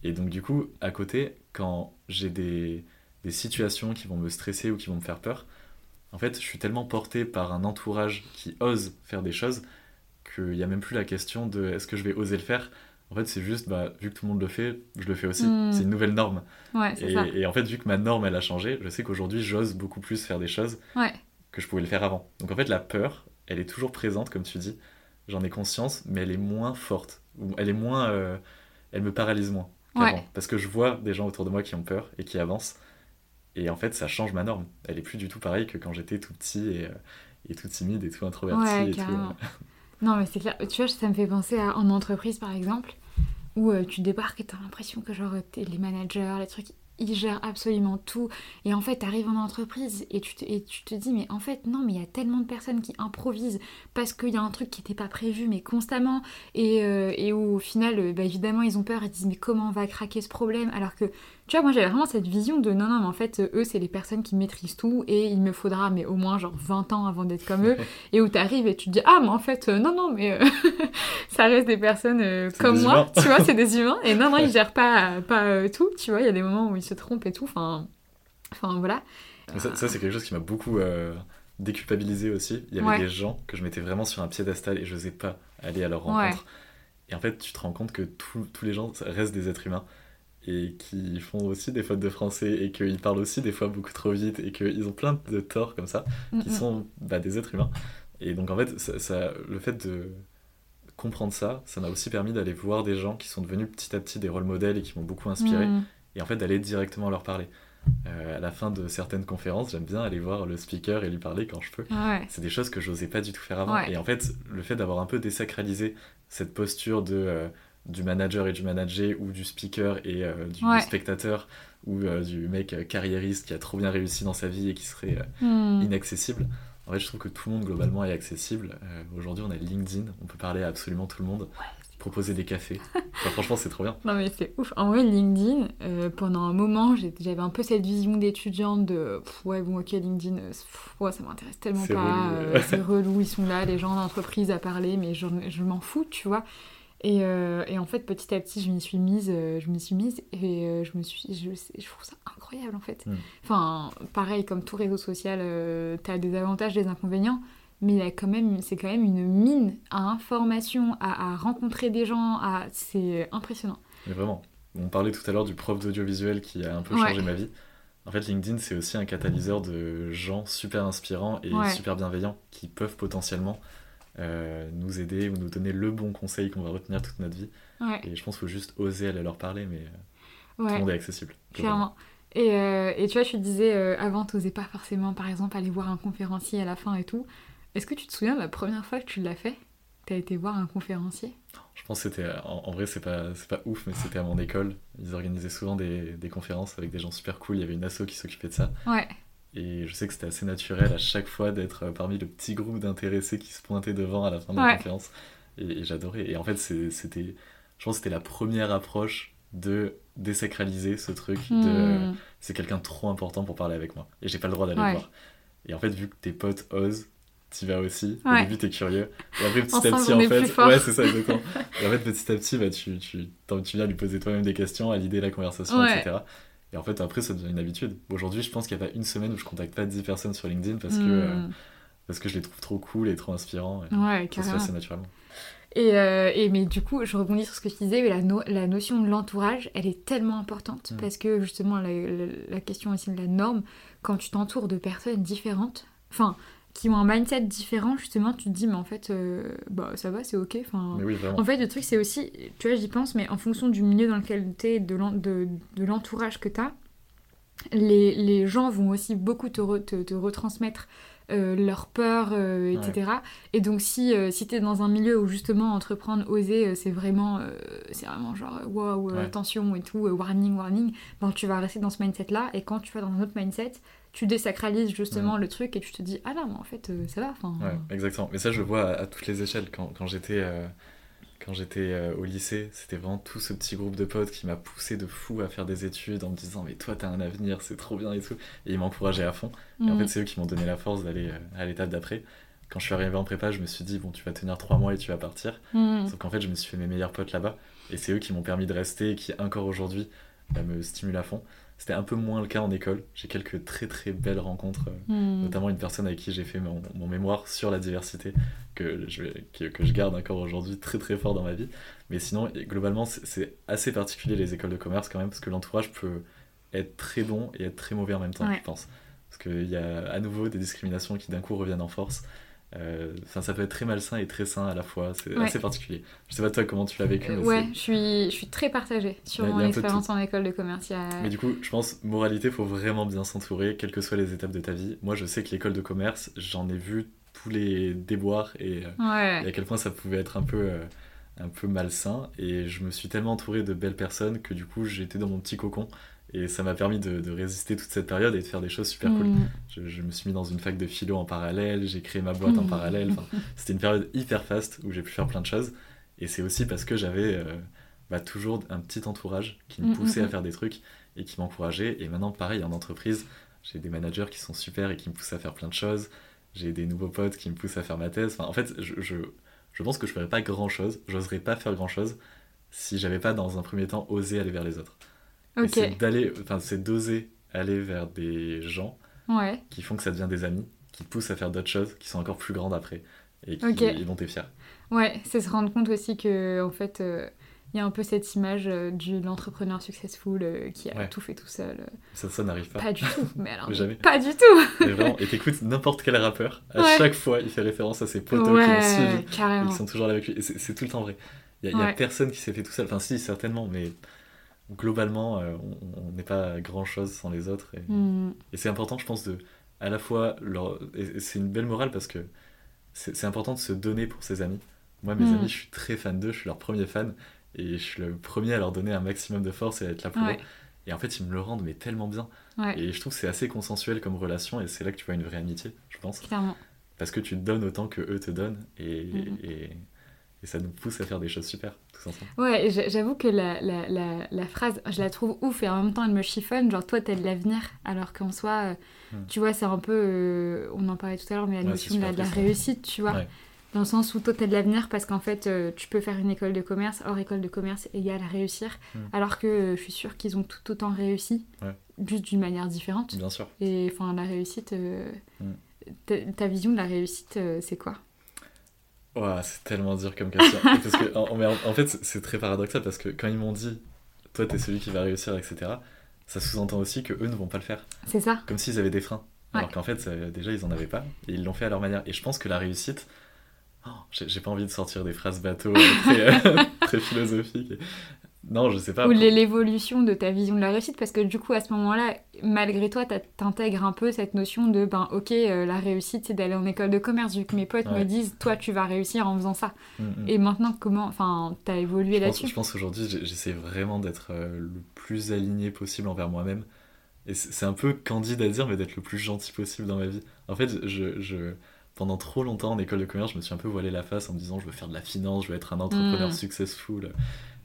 Et donc du coup, à côté, quand j'ai des, des situations qui vont me stresser ou qui vont me faire peur, en fait, je suis tellement porté par un entourage qui ose faire des choses qu'il n'y a même plus la question de est-ce que je vais oser le faire. En fait, c'est juste, bah, vu que tout le monde le fait, je le fais aussi. Hmm. C'est une nouvelle norme. Ouais, et, ça. et, en fait, vu que ma norme, elle a changé, je sais qu'aujourd'hui, j'ose beaucoup plus faire des choses. Ouais que je pouvais le faire avant. Donc en fait, la peur, elle est toujours présente, comme tu dis. J'en ai conscience, mais elle est moins forte. Elle est moins. Euh, elle me paralyse moins Parce que je vois des gens autour de moi qui ont peur et qui avancent. Et en fait, ça change ma norme. Elle est plus du tout pareille que quand j'étais tout petit et, euh, tout timide et tout introverti. et tout, euh. Non, mais c'est clair. Tu vois, ça me fait penser à en entreprise, par exemple, où tu débarques et t'as l'impression que genre les managers, les trucs, il gère absolument tout. Et en fait, tu en entreprise et tu, te, dis, mais en fait, non, mais il y a tellement de personnes qui improvisent parce qu'il y a un truc qui n'était pas prévu, mais constamment. Et, euh, et où au final, euh, bah, évidemment, ils ont peur et disent, mais comment on va craquer ce problème? Alors que tu vois, moi j'avais vraiment cette vision de non, non, mais en fait, eux, c'est les personnes qui maîtrisent tout et il me faudra, mais au moins, genre 20 ans avant d'être comme eux. et où t'arrives et tu te dis, ah, mais en fait, euh, non, non, mais euh, ça reste des personnes euh, comme moi, tu vois, c'est des humains. Et non, non, ils gèrent pas, pas tout, tu vois, il y a des moments où ils se trompent et tout. Enfin, enfin voilà. Ça, c'est quelque chose qui m'a beaucoup déculpabilisé aussi. Il y avait des gens que je mettais vraiment sur un piédestal et je n'osais pas aller à leur rencontre. Et en fait, tu te rends compte que tous les gens restent des êtres humains et qui font aussi des fautes de français et qu'ils parlent aussi des fois beaucoup trop vite et qu'ils ont plein de torts comme ça, qui sont bah, des êtres humains. Et donc en fait, ça, le fait de comprendre ça, ça m'a aussi permis d'aller voir des gens qui sont devenus petit à petit des rôles modèles et qui m'ont beaucoup inspiré, mm. et en fait d'aller directement leur parler. Euh, à la fin de certaines conférences, j'aime bien aller voir le speaker et lui parler quand je peux. C'est des choses que j'osais pas du tout faire avant. Et en fait, le fait d'avoir un peu désacralisé cette posture de, euh, du manager et du manager, ou du speaker et euh, du spectateur, ou du mec carriériste qui a trop bien réussi dans sa vie et qui serait hmm. inaccessible, en fait, je trouve que tout le monde globalement est accessible. Aujourd'hui, on a LinkedIn, on peut parler à absolument tout le monde proposer des cafés. franchement, c'est trop bien. Non, mais c'est ouf. En vrai, LinkedIn, euh, pendant un moment, j'avais un peu cette vision d'étudiante de ouais, bon, ok, LinkedIn, euh, ouais, ça m'intéresse tellement pas. Euh, c'est relou, ils sont là, les gens d'entreprise à parler, mais je, je m'en fous, tu vois. Et, et, en fait, petit à petit, je m'y suis mise, je m'y suis mise, et je me suis, je, je, trouve ça incroyable en fait. Hmm. Enfin, pareil, comme tout réseau social, tu as des avantages, des inconvénients mais quand même, c'est quand même une mine à information, à, rencontrer des gens, à... c'est impressionnant. Mais vraiment, on parlait tout à l'heure du prof d'audiovisuel qui a un peu changé ma vie. En fait, LinkedIn, c'est aussi un catalyseur de gens super inspirants et super bienveillants qui peuvent potentiellement euh, nous aider ou nous donner le bon conseil qu'on va retenir toute notre vie. Et je pense qu'il faut juste oser aller leur parler, mais euh, tout le monde est accessible. Clairement. Et, euh, et, tu vois, je te disais, avant, tu n'osais pas forcément, par exemple, aller voir un conférencier à la fin et tout. Est-ce que tu te souviens de la première fois que tu l'as fait? T'as été voir un conférencier? Je pense que c'était. En, vrai, c'est pas, pas ouf, mais c'était à mon école. Ils organisaient souvent des, des, conférences avec des gens super cool. Il y avait une asso qui s'occupait de ça. Ouais. Et je sais que c'était assez naturel à chaque fois d'être parmi le petit groupe d'intéressés qui se pointaient devant à la fin de la conférence. Et, j'adorais. Et en fait, c'était. Je pense que c'était la première approche de désacraliser ce truc de hmm. c'est quelqu'un trop important pour parler avec moi et j'ai pas le droit d'aller le voir et en fait vu que tes potes osent tu vas aussi. Au début, t'es curieux. Et après, petit à petit, en fait. Ouais, c'est ça, exactement. et en fait, petit à petit, bah, tu, tu, tu viens lui poser toi-même des questions, à l'idée la conversation, etc. Et en fait, après, ça devient une habitude. Aujourd'hui, je pense qu'il n'y a pas une semaine où je contacte pas 10 personnes sur LinkedIn parce, que, euh, hmm. parce que je les trouve trop cool et trop inspirants. Et ouais, Ça se fait assez naturellement. Et, euh, et, mais du coup, je rebondis sur ce que tu disais, mais la, la notion de l'entourage, elle est tellement importante hmm. parce que justement, la, la, la, question aussi de la norme, quand tu t'entoures de personnes différentes, enfin, qui ont un mindset différent, justement, tu te dis, mais en fait, euh, bah, ça va, c'est ok. Enfin, en fait, le truc, c'est aussi, tu vois, j'y pense, mais en fonction du milieu dans lequel tu es, de l'entourage que tu as, les, les, gens vont aussi beaucoup te, te, retransmettre euh, leur peur, euh, etc. Et donc, si, si tu es dans un milieu où justement entreprendre, oser, c'est vraiment, c'est vraiment genre wow, attention et tout, warning, warning, ben, tu vas rester dans ce mindset-là. Et quand tu vas dans un autre mindset, tu désacralises justement le truc et tu te dis ah non mais en fait euh, ça va ouais, exactement. Mais ça je le vois à, toutes les échelles. Quand, quand j'étais euh, quand j'étais euh, au lycée c'était vraiment tout ce petit groupe de potes qui m'a poussé de fou à faire des études en me disant mais toi t'as un avenir c'est trop bien et tout. Et ils m'encourageaient à fond. Et en mm. fait c'est eux qui m'ont donné la force d'aller à l'étape d'après. Quand je suis arrivé en prépa je me suis dit bon tu vas tenir trois mois et tu vas partir. Mm. sauf qu'en fait je me suis fait mes meilleurs potes là-bas. Et c'est eux qui m'ont permis de rester et qui encore aujourd'hui me stimulent à fond c'était un peu moins le cas en école. J'ai quelques très très belles rencontres, euh, hmm. notamment une personne avec qui j'ai fait mon, mémoire sur la diversité, que je, que, je garde encore aujourd'hui très très fort dans ma vie. Mais sinon, globalement, c'est assez particulier les écoles de commerce quand même, parce que l'entourage peut être très bon et être très mauvais en même temps, je pense. Parce qu'il y a à nouveau des discriminations qui d'un coup reviennent en force. Euh, ça peut être très malsain et très sain à la fois, c'est assez particulier. Je sais pas toi comment tu l'as vécu. Mais ouais, je suis, je suis très partagée sur mon expérience en école de commerce. Mais du coup, je pense, moralité, faut vraiment bien s'entourer, quelles que soient les étapes de ta vie. Moi, je sais que l'école de commerce, j'en ai vu tous les déboires et, euh, et, à quel point ça pouvait être un peu, euh, un peu malsain. Et je me suis tellement entouré de belles personnes que du coup, j'étais dans mon petit cocon et ça m'a permis de, résister toute cette période et de faire des choses super cool. Mm. Je, me suis mis dans une fac de philo en parallèle, j'ai créé ma boîte en mm. parallèle. C'était une période hyper faste où j'ai pu faire plein de choses. Et c'est aussi parce que j'avais euh, bah, toujours un petit entourage qui me mm, poussait à faire des trucs et qui m'encourageait. Et maintenant, pareil, en entreprise, j'ai des managers qui sont super et qui me poussent à faire plein de choses. J'ai des nouveaux potes qui me poussent à faire ma thèse. Enfin, en fait, je, je, je pense que je ferais pas grand chose, j'oserais pas faire grand chose si j'avais pas dans un premier temps osé aller vers les autres. C'est d'aller, enfin, c'est d'oser aller vers des gens qui font que ça devient des amis, qui te poussent à faire d'autres choses qui sont encore plus grandes après et qui vont t'être fier. Ouais, c'est se rendre compte aussi que en fait, il euh, il y a un peu cette image euh, de l'entrepreneur successful euh, qui a Ouais. tout fait tout seul. Ça, ça n'arrive pas. Pas du tout, mais alors, Mais jamais. pas du tout Mais vraiment, et t'écoutes n'importe quel rappeur, à Ouais. chaque fois, il fait référence à ses potos qui l'ont Ouais, suivi et carrément. qui sont toujours là avec lui. Et c'est tout le temps vrai. Il n'y a, Ouais. personne qui s'est fait tout seul. Enfin, si, certainement, mais globalement, euh, on n'est pas grand-chose sans les autres. Et, Hmm. et c'est important, je pense, de à la fois. Leur... C'est une belle morale parce que c'est important de se donner pour ses amis. Moi, mes Mm. amis, je suis très fan d'eux, je suis leur premier fan. Et je suis le premier à leur donner un maximum de force et à être là pour Ouais. eux. Et en fait, ils me le rendent, mais tellement bien. Ouais, Et je trouve que c'est assez consensuel comme relation, et c'est là que tu vois une vraie amitié, je pense. clairement. Parce que tu te donnes autant que eux te donnent, et, et, et ça nous pousse à faire des choses super, tous ensemble. Ouais, j'avoue que la, la, la, la phrase, je la trouve ouf et en même temps elle me chiffonne. Genre, toi, t'as de l'avenir, alors qu'en soi, euh, Hmm. tu vois, c'est un peu. euh, on en parlait tout à l'heure, mais la Ouais, notion de la, puissant. réussite, tu vois. Ouais. Dans le sens où toi, t'as de l'avenir parce qu'en fait, euh, tu peux faire une école de commerce, hors école de commerce égale réussir. Hmm. Alors que euh, je suis sûre qu'ils ont tout autant réussi, juste d'une manière différente. Bien sûr. Et enfin, la réussite. Hmm. ta, ta vision de la réussite, c'est quoi? Ouah, c'est tellement dur comme question. parce que, en, mais en- en fait, c'est- très paradoxal, parce que quand ils m'ont dit, toi, t'es celui qui va réussir, etc., ça sous-entend aussi que eux ne vont pas le faire. C'est ça Comme s'ils avaient des freins. Alors qu'en fait, déjà, ils en avaient pas, et ils l'ont fait à leur manière. Et je pense que la réussite, oh, j'ai j'ai pas envie de sortir des phrases bateau euh, très, euh, très philosophiques. Non, je sais pas. Ou l'é- l'évolution de ta vision de la réussite, parce que du coup, à ce moment-là, malgré toi, t'intègres un peu cette notion de, ben ok, euh, la réussite, c'est d'aller en école de commerce, vu que mes potes Ouais. me disent, toi, tu vas réussir en faisant ça. Mm, mm. Et maintenant, comment, enfin, t'as évolué là-dessus je pense qu'aujourd'hui, j'ai- j'essaie vraiment d'être euh, le plus aligné possible envers moi-même. Et c'est un peu candide à dire, mais d'être le plus gentil possible dans ma vie. En fait, je, je- pendant trop longtemps en école de commerce, je me suis un peu voilé la face en me disant je veux faire de la finance, je veux être un entrepreneur Mm. successful,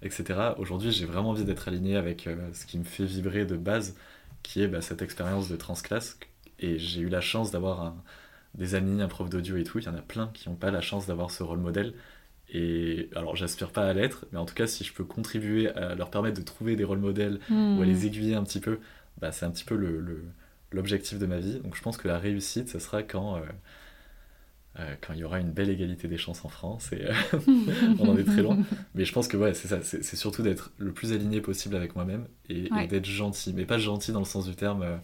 etc. Aujourd'hui, j'ai vraiment envie d'être aligné avec euh, ce qui me fait vibrer de base, qui est bah, cette expérience de transclasse. Et j'ai eu la chance d'avoir des amis, un prof d'audio et tout. Il y en a plein qui n'ont pas la chance d'avoir ce rôle modèle. Et alors, j'aspire pas à l'être, mais en tout cas, si je peux contribuer à leur permettre de trouver des rôles modèles Hmm. ou à les aiguiller un petit peu, bah, c'est un petit peu le, le- l'objectif de ma vie. Donc, je pense que la réussite, ce sera quand, euh, euh, quand il y aura une belle égalité des chances en France. Et, euh, on en est très loin. mais je pense que ouais, c'est ça, c'est, surtout d'être le plus aligné possible avec moi-même et, d'être gentil. Mais pas gentil dans le sens du terme, euh,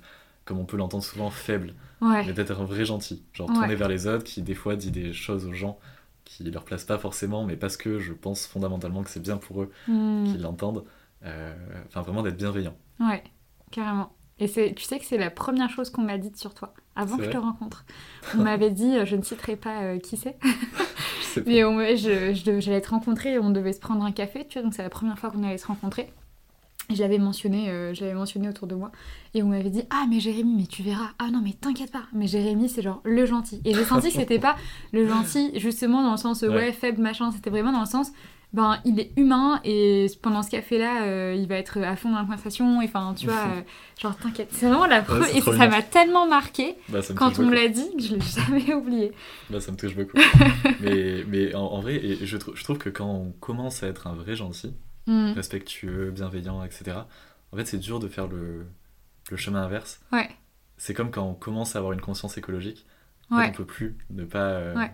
comme on peut l'entendre souvent, faible Ouais, mais d'être un vrai gentil. Genre tourner vers les autres, qui des fois dit des choses aux gens qui leur plaisent pas forcément, mais parce que je pense fondamentalement que c'est bien pour eux Hmm. qu'ils l'entendent. Enfin, vraiment d'être bienveillant. ouais, carrément. Et c'est, tu sais que c'est la première chose qu'on m'a dite sur toi, avant que je te rencontre. On m'avait dit, euh, je ne citerai pas euh, qui c'est, mais on je, j'allais te rencontrer et on devait se prendre un café, tu vois, donc c'est la première fois qu'on allait se rencontrer. Je l'avais mentionné, euh, je l'avais mentionné autour de moi. Et on m'avait dit Ah, mais Jérémy, mais tu verras. Ah non, mais t'inquiète pas. Mais Jérémy, c'est genre le gentil. Et j'ai senti que c'était pas le gentil, justement, dans le sens Ouais. ouais, faible, machin. C'était vraiment dans le sens Ben, il est humain et pendant ce café-là, euh, il va être à fond dans la conversation. Enfin, tu vois, euh, genre t'inquiète. C'est vraiment la preuve. et ça m'a tellement marqué Bah, quand on me l'a dit que je l'ai jamais oublié. Bah, ça me touche beaucoup. mais mais en, en vrai, et je, trou- je trouve que quand on commence à être un vrai gentil, Hmm. respectueux, bienveillant, etc., en fait, c'est dur de faire le, le chemin inverse. Ouais, C'est comme quand on commence à avoir une conscience écologique. En fait, ouais, on peut plus ne pas. euh, Ouais.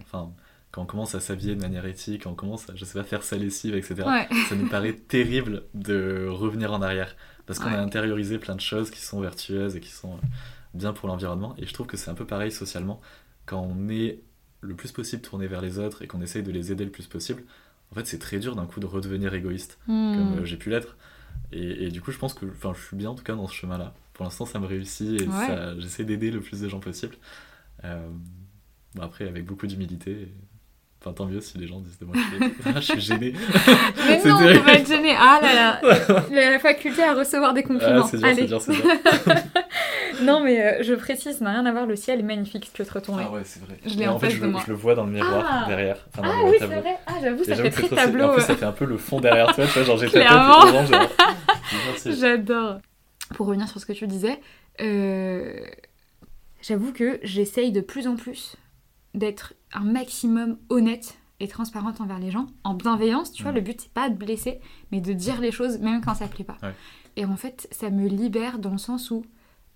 Quand on commence à s'habiller de manière éthique, quand on commence à, je sais pas, faire sa lessive, etc., ouais. ça nous paraît terrible de revenir en arrière. Parce qu'on Ouais. a intériorisé plein de choses qui sont vertueuses et qui sont euh, bien pour l'environnement. Et je trouve que c'est un peu pareil socialement. Quand on est le plus possible tourné vers les autres et qu'on essaye de les aider le plus possible, en fait, c'est très dur d'un coup de redevenir égoïste, Hmm. comme euh, j'ai pu l'être. Et, et du coup, je pense que je suis bien en tout cas dans ce chemin-là. Pour l'instant, ça me réussit et Ouais. j'essaie d'aider le plus de gens possible. Euh, bon, après, avec beaucoup d'humilité. et- Enfin, tant mieux si les gens disent de moi que je suis- Ah, je suis gêné. Mais non, on va être gêné. Ah là là, la faculté à recevoir des compliments. Ah, c'est dur, c'est dur, c'est dur. Non, mais euh, je précise, ça n'a rien à voir. Le ciel est magnifique. Tu peux te retourner. Ah ouais, c'est vrai. Je l'ai en en fait, face je de le, moi. je le vois dans le miroir Ah. derrière. Enfin, Ah oui, c'est vrai. Ah, j'avoue, ça fait que très trop tableau. En plus, ça fait un peu le fond derrière toi, tu vois, genre j'ai ta tête. J'adore. Pour revenir sur ce que tu disais, euh, j'avoue que j'essaye de plus en plus d'être un maximum honnête et transparente envers les gens, en bienveillance, tu vois, Mm. le but c'est pas de blesser, mais de dire les choses même quand ça plaît pas. Ouais. Et en fait, ça me libère dans le sens où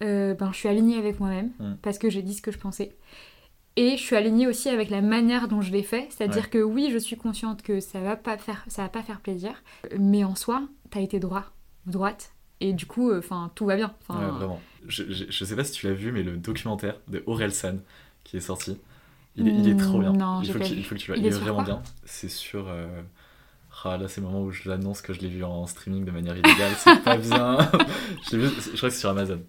euh, ben, je suis alignée avec moi-même, Mm. parce que j'ai dit ce que je pensais. Et je suis alignée aussi avec la manière dont je l'ai fait. C'est-à-dire que oui, je suis consciente que ça va pas faire, ça va pas faire plaisir. Mais en soi, t'as été droit, droite. Et du coup, enfin, tout va bien. Ouais, vraiment. Je, je, je sais pas si tu l'as vu, mais le documentaire de Aurel San qui est sorti, il est, il est trop bien. Non, il, faut que, tu- vu. il faut que tu le Il Il est vraiment bien. C'est sur. euh, Ah, là, c'est le moment où je l'annonce que je l'ai vu en streaming de manière illégale. C'est pas bien. je, l'ai vu- je crois que c'est sur Amazon.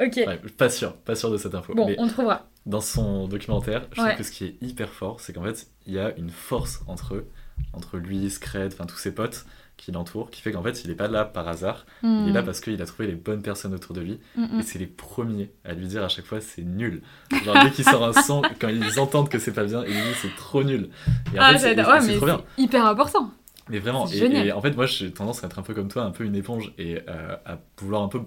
Ok. Ouais, pas sûr, pas sûr de cette info. Bon, Mais on trouvera. dans son documentaire, je Ouais. trouve que ce qui est hyper fort, c'est qu'en fait, il y a une force entre eux, entre lui, Scred, enfin tous ses potes qui l'entourent, qui fait qu'en fait, il est pas là par hasard. Il est là parce qu'il a trouvé les bonnes personnes autour de lui. Mm, mm. Et c'est les premiers à lui dire à chaque fois c'est nul. Genre dès qu'il sort un son, quand ils entendent que c'est pas bien, ils disent c'est trop nul. Et en Ah, fait, c'est- j'adore. Ouais, trop bien. hyper important. Mais vraiment, et, en fait, moi j'ai tendance à être un peu comme toi, un peu une éponge, et euh, à vouloir un peu,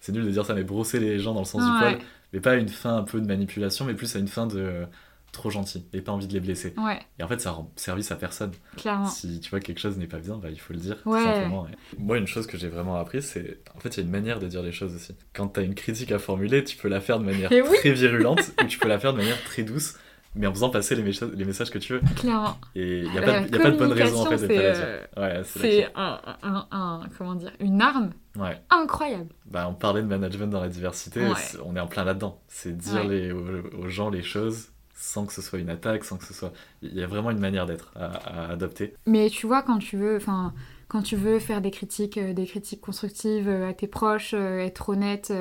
c'est nul de dire ça, mais brosser les gens dans le sens du Ouais. poil, mais pas à une fin un peu de manipulation, mais plus à une fin de trop gentil, et pas envie de les blesser. Ouais, Et en fait, ça rend service à personne. clairement. Si tu vois que quelque chose n'est pas bien, bah, il faut le dire, tout simplement. Et Moi, une chose que j'ai vraiment appris, c'est en fait, il y a une manière de dire les choses aussi. Quand tu as une critique à formuler, tu peux la faire de manière Et oui. très virulente ou tu peux la faire de manière très douce, mais en faisant passer les, messages- les messages que tu veux. Clairement. Et il n'y a, pas de- y a pas de bonne raison en fait de pas la c'est, dire. Ouais, c'est un, un, un- comment dire, une arme Ouais. incroyable. Bah, on parlait de management dans la diversité, Ouais. on est en plein là-dedans. C'est dire les, aux, aux gens les choses sans que ce soit une attaque, sans que ce soit. Il y a vraiment une manière d'être à, à adopter. Mais tu vois, quand tu veux, enfin, quand tu veux faire des critiques, euh, des critiques constructives euh, à tes proches, euh, être honnête,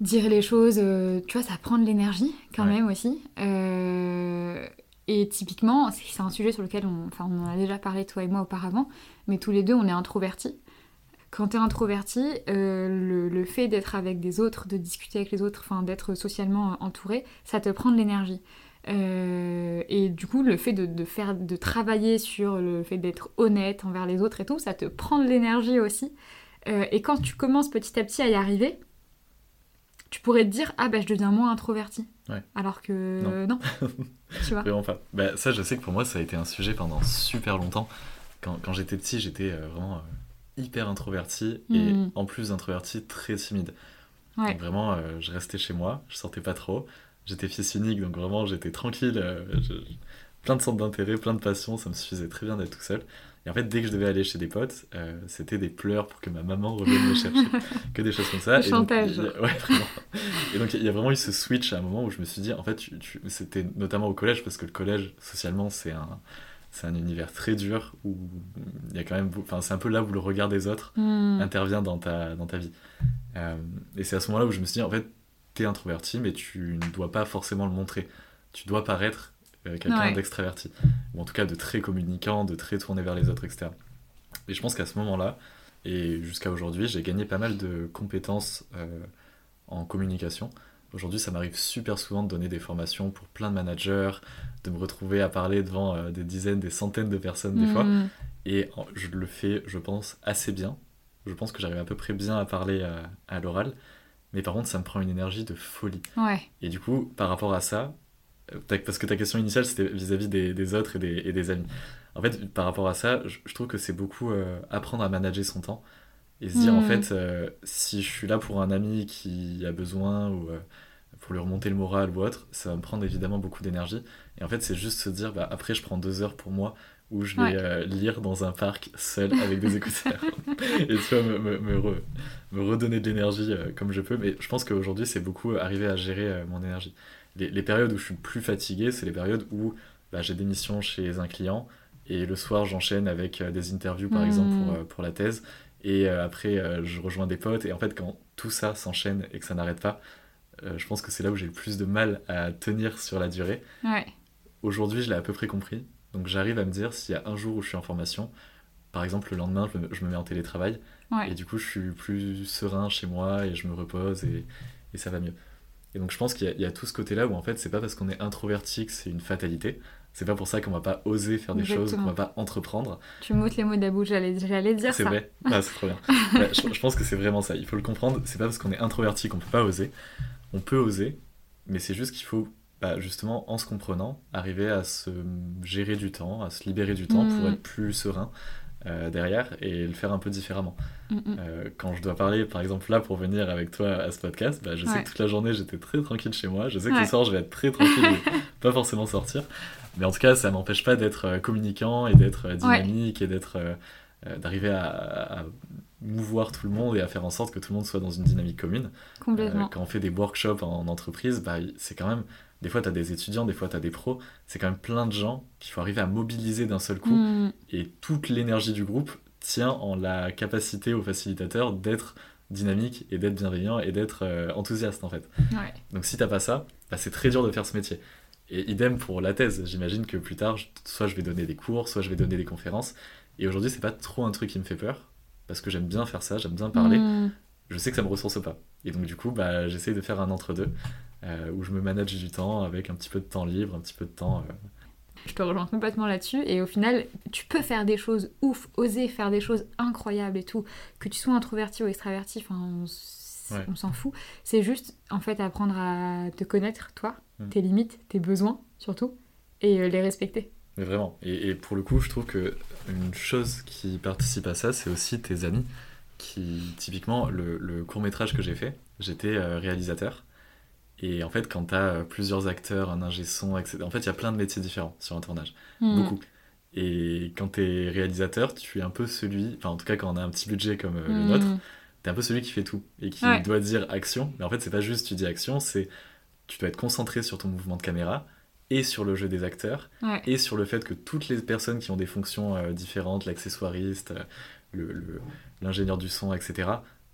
dire les choses, tu vois, ça prend de l'énergie quand Ouais. même aussi. Et typiquement, c'est c'est un sujet sur lequel on, enfin, on en a déjà parlé toi et moi auparavant, mais tous les deux, on est introvertis. Quand tu es introverti, euh, le, le fait d'être avec des autres, de discuter avec les autres, enfin d'être socialement entouré, ça te prend de l'énergie. Euh, et du coup, le fait de, de faire, de travailler sur le fait d'être honnête envers les autres et tout, ça te prend de l'énergie aussi. Euh, et quand tu commences petit à petit à y arriver, tu pourrais te dire ah ben je deviens moins introverti. Ouais. Alors que non, tu vois. Vraiment pas. Bah, ça, je sais que pour moi, ça a été un sujet pendant super longtemps. Quand, quand j'étais petit, j'étais euh, vraiment hyper introverti et Mhm. en plus introverti, très timide. Ouais. Donc vraiment, euh, je restais chez moi, je sortais pas trop. J'étais fils unique, donc vraiment, j'étais tranquille. euh, je- plein de centres d'intérêt, plein de passions, ça me suffisait très bien d'être tout seul. Et en fait, dès que je devais aller chez des potes, euh, c'était des pleurs pour que ma maman revienne me chercher, que des choses comme ça. Le Et chantage. il y a- ouais, vraiment. Et donc, il y a vraiment eu ce switch à un moment où je me suis dit, en fait, tu- c'était notamment au collège, parce que le collège, socialement, c'est un, c'est un univers très dur où il y a quand même, enfin, c'est un peu là où le regard des autres Hmm. intervient dans ta, dans ta vie. Euh, et c'est à ce moment-là où je me suis dit, en fait, t'es introverti, mais tu ne dois pas forcément le montrer. Tu dois paraître euh, quelqu'un Ouais. d'extraverti, ou en tout cas de très communicant, de très tourné vers les autres, etc. Et je pense qu'à ce moment-là, et jusqu'à aujourd'hui, j'ai gagné pas mal de compétences euh, en communication. Aujourd'hui, ça m'arrive super souvent de donner des formations pour plein de managers, de me retrouver à parler devant euh, des dizaines, des centaines de personnes des fois. Hmm. Et je le fais, je pense, assez bien. Je pense que j'arrive à peu près bien à parler à, à l'oral. Mais par contre, ça me prend une énergie de folie. Ouais. Et du coup, par rapport à ça, euh, parce que ta question initiale, c'était vis-à-vis des, des autres et des, et des amis. En fait, par rapport à ça, je, je trouve que c'est beaucoup euh, apprendre à manager son temps. Et se dire, en Mm. fait, euh, si je suis là pour un ami qui a besoin ou euh, pour lui remonter le moral ou autre, ça va me prendre évidemment beaucoup d'énergie. Et en fait, c'est juste se dire, bah, après, je prends deux heures pour moi où je vais Ouais. euh, lire dans un parc seul avec des écouteurs. et tu vois, me, me, me, re- me redonner de l'énergie comme je peux. Mais je pense qu'aujourd'hui, c'est beaucoup arriver à gérer mon énergie. Les, les périodes où je suis plus fatigué, c'est les périodes où bah, j'ai des missions chez un client et le soir, j'enchaîne avec des interviews, par Mm. exemple, pour, pour la thèse. Et euh, après, euh, je rejoins des potes. Et en fait, quand tout ça s'enchaîne et que ça n'arrête pas, euh, je pense que c'est là où j'ai le plus de mal à tenir sur la durée. Ouais. Aujourd'hui, je l'ai à peu près compris. Donc j'arrive à me dire s'il y a un jour où je suis en formation, par exemple le lendemain, je me, je me mets en télétravail. Ouais. Et du coup, je suis plus serein chez moi et je me repose et, et ça va mieux. Et donc je pense qu'il y, y a tout ce côté-là où en fait, c'est pas parce qu'on est introverti que c'est une fatalité. C'est pas pour ça qu'on va pas oser faire des choses, qu'on va pas entreprendre. Tu m'ôtes les mots de la bouche, j'allais j'allais dire C'est ça. vrai, ah, c'est trop bien. Ouais, je, je pense que c'est vraiment ça. Il faut le comprendre. C'est pas parce qu'on est introverti qu'on peut pas oser. On peut oser, mais c'est juste qu'il faut, bah, justement, en se comprenant, arriver à se gérer du temps, à se libérer du temps pour Mm. être plus serein euh, derrière et le faire un peu différemment. Mm, mm. Euh, quand je dois parler, par exemple, là pour venir avec toi à ce podcast, bah, je sais Ouais. que toute la journée j'étais très tranquille chez moi. Je sais que Ouais. le soir je vais être très tranquille et pas forcément sortir. Mais en tout cas, ça m'empêche pas d'être euh, communicant et d'être euh, dynamique et d'être euh, d'arriver à, à mouvoir tout le monde et à faire en sorte que tout le monde soit dans une dynamique commune. Complètement. quand on fait des workshops en entreprise, bah, c'est quand même. Des fois, tu as des étudiants, des fois, tu as des pros. C'est quand même plein de gens qu'il faut arriver à mobiliser d'un seul coup. Mm. Et toute l'énergie du groupe tient en la capacité au facilitateur d'être dynamique et d'être bienveillant et d'être euh, enthousiaste, en fait. Ouais. Donc, si t'as pas ça, bah, c'est très dur de faire ce métier. Et idem pour la thèse. J'imagine que plus tard, soit je vais donner des cours, soit je vais donner des conférences. Et aujourd'hui, c'est pas trop un truc qui me fait peur. Parce que j'aime bien faire ça, j'aime bien parler Mm. je sais que ça me ressource pas. Et donc, du coup, bah, j'essaye de faire un entre-deux euh, où je me manage du temps avec un petit peu de temps libre, un petit peu de temps. euh, Je te rejoins complètement là-dessus. Et au final, tu peux faire des choses ouf, oser faire des choses incroyables et tout. Que tu sois introverti ou extraverti, enfin, on, s- Ouais. on s'en fout. C'est juste, en fait, apprendre à te connaître, toi, Mm. tes limites, tes besoins, surtout, et euh, les respecter. Mais vraiment. Et, et pour le coup, je trouve que une chose qui participe à ça, c'est aussi tes amis. Qui, typiquement, le, le court métrage que j'ai fait, j'étais euh, réalisateur. Et en fait, quand t'as euh, plusieurs acteurs, un ingé son, etc. En fait, il y a plein de métiers différents sur un tournage. Mm. Beaucoup. Et quand t'es réalisateur, tu es un peu celui. Enfin, en tout cas, quand on a un petit budget comme le Mm. nôtre, t'es un peu celui qui fait tout et qui Ouais. doit dire action. Mais en fait, c'est pas juste tu dis action, c'est tu dois être concentré sur ton mouvement de caméra et sur le jeu des acteurs Ouais. et sur le fait que toutes les personnes qui ont des fonctions euh, différentes, l'accessoiriste, euh, le- le- l'ingénieur du son, etc.,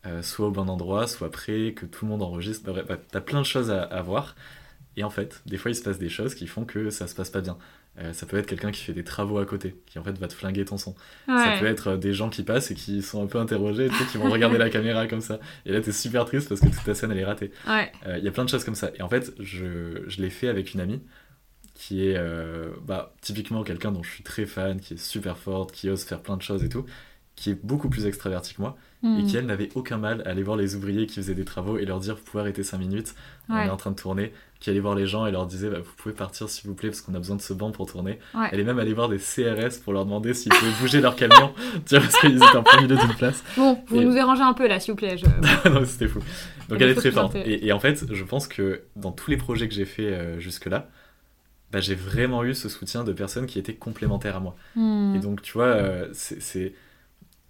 euh, soient au bon endroit, soient prêts, que tout le monde enregistre. Bah, bref, bah, t'as plein de choses à, à voir. Et en fait, des fois, il se passe des choses qui font que ça se passe pas bien. Euh, ça peut être quelqu'un qui fait des travaux à côté, qui en fait va te flinguer ton son. Ça peut être euh, des gens qui passent et qui sont un peu interrogés, tu sais, qui vont regarder la caméra comme ça. Et là, t'es super triste parce que toute ta scène, elle est ratée. Ouais. Euh, Il y a plein de choses comme ça. Et en fait, je, je l'ai fait avec une amie qui est euh, bah, typiquement quelqu'un dont je suis très fan, qui est super forte, qui ose faire plein de choses et tout, qui est beaucoup plus extraverti que moi, et Mm. qui, elle, n'avait aucun mal à aller voir les ouvriers qui faisaient des travaux et leur dire Vous pouvez arrêter 5 minutes, on Ouais. est en train de tourner. Qui allait voir les gens et leur disait bah, Vous pouvez partir s'il vous plaît, parce qu'on a besoin de ce banc pour tourner. Ouais. Elle est même allée voir des CRS pour leur demander s'ils pouvaient bouger leur camion, tu vois, parce qu'ils étaient en plein milieu d'une place. Bon, vous Et- nous dérangez un peu là, s'il vous plaît. je- non, c'était fou. Donc elle est très forte. Et, et en fait, je pense que dans tous les projets que j'ai fait euh, jusque-là, bah, j'ai vraiment eu ce soutien de personnes qui étaient complémentaires à moi. Mm. Et donc, tu vois, euh, c'est-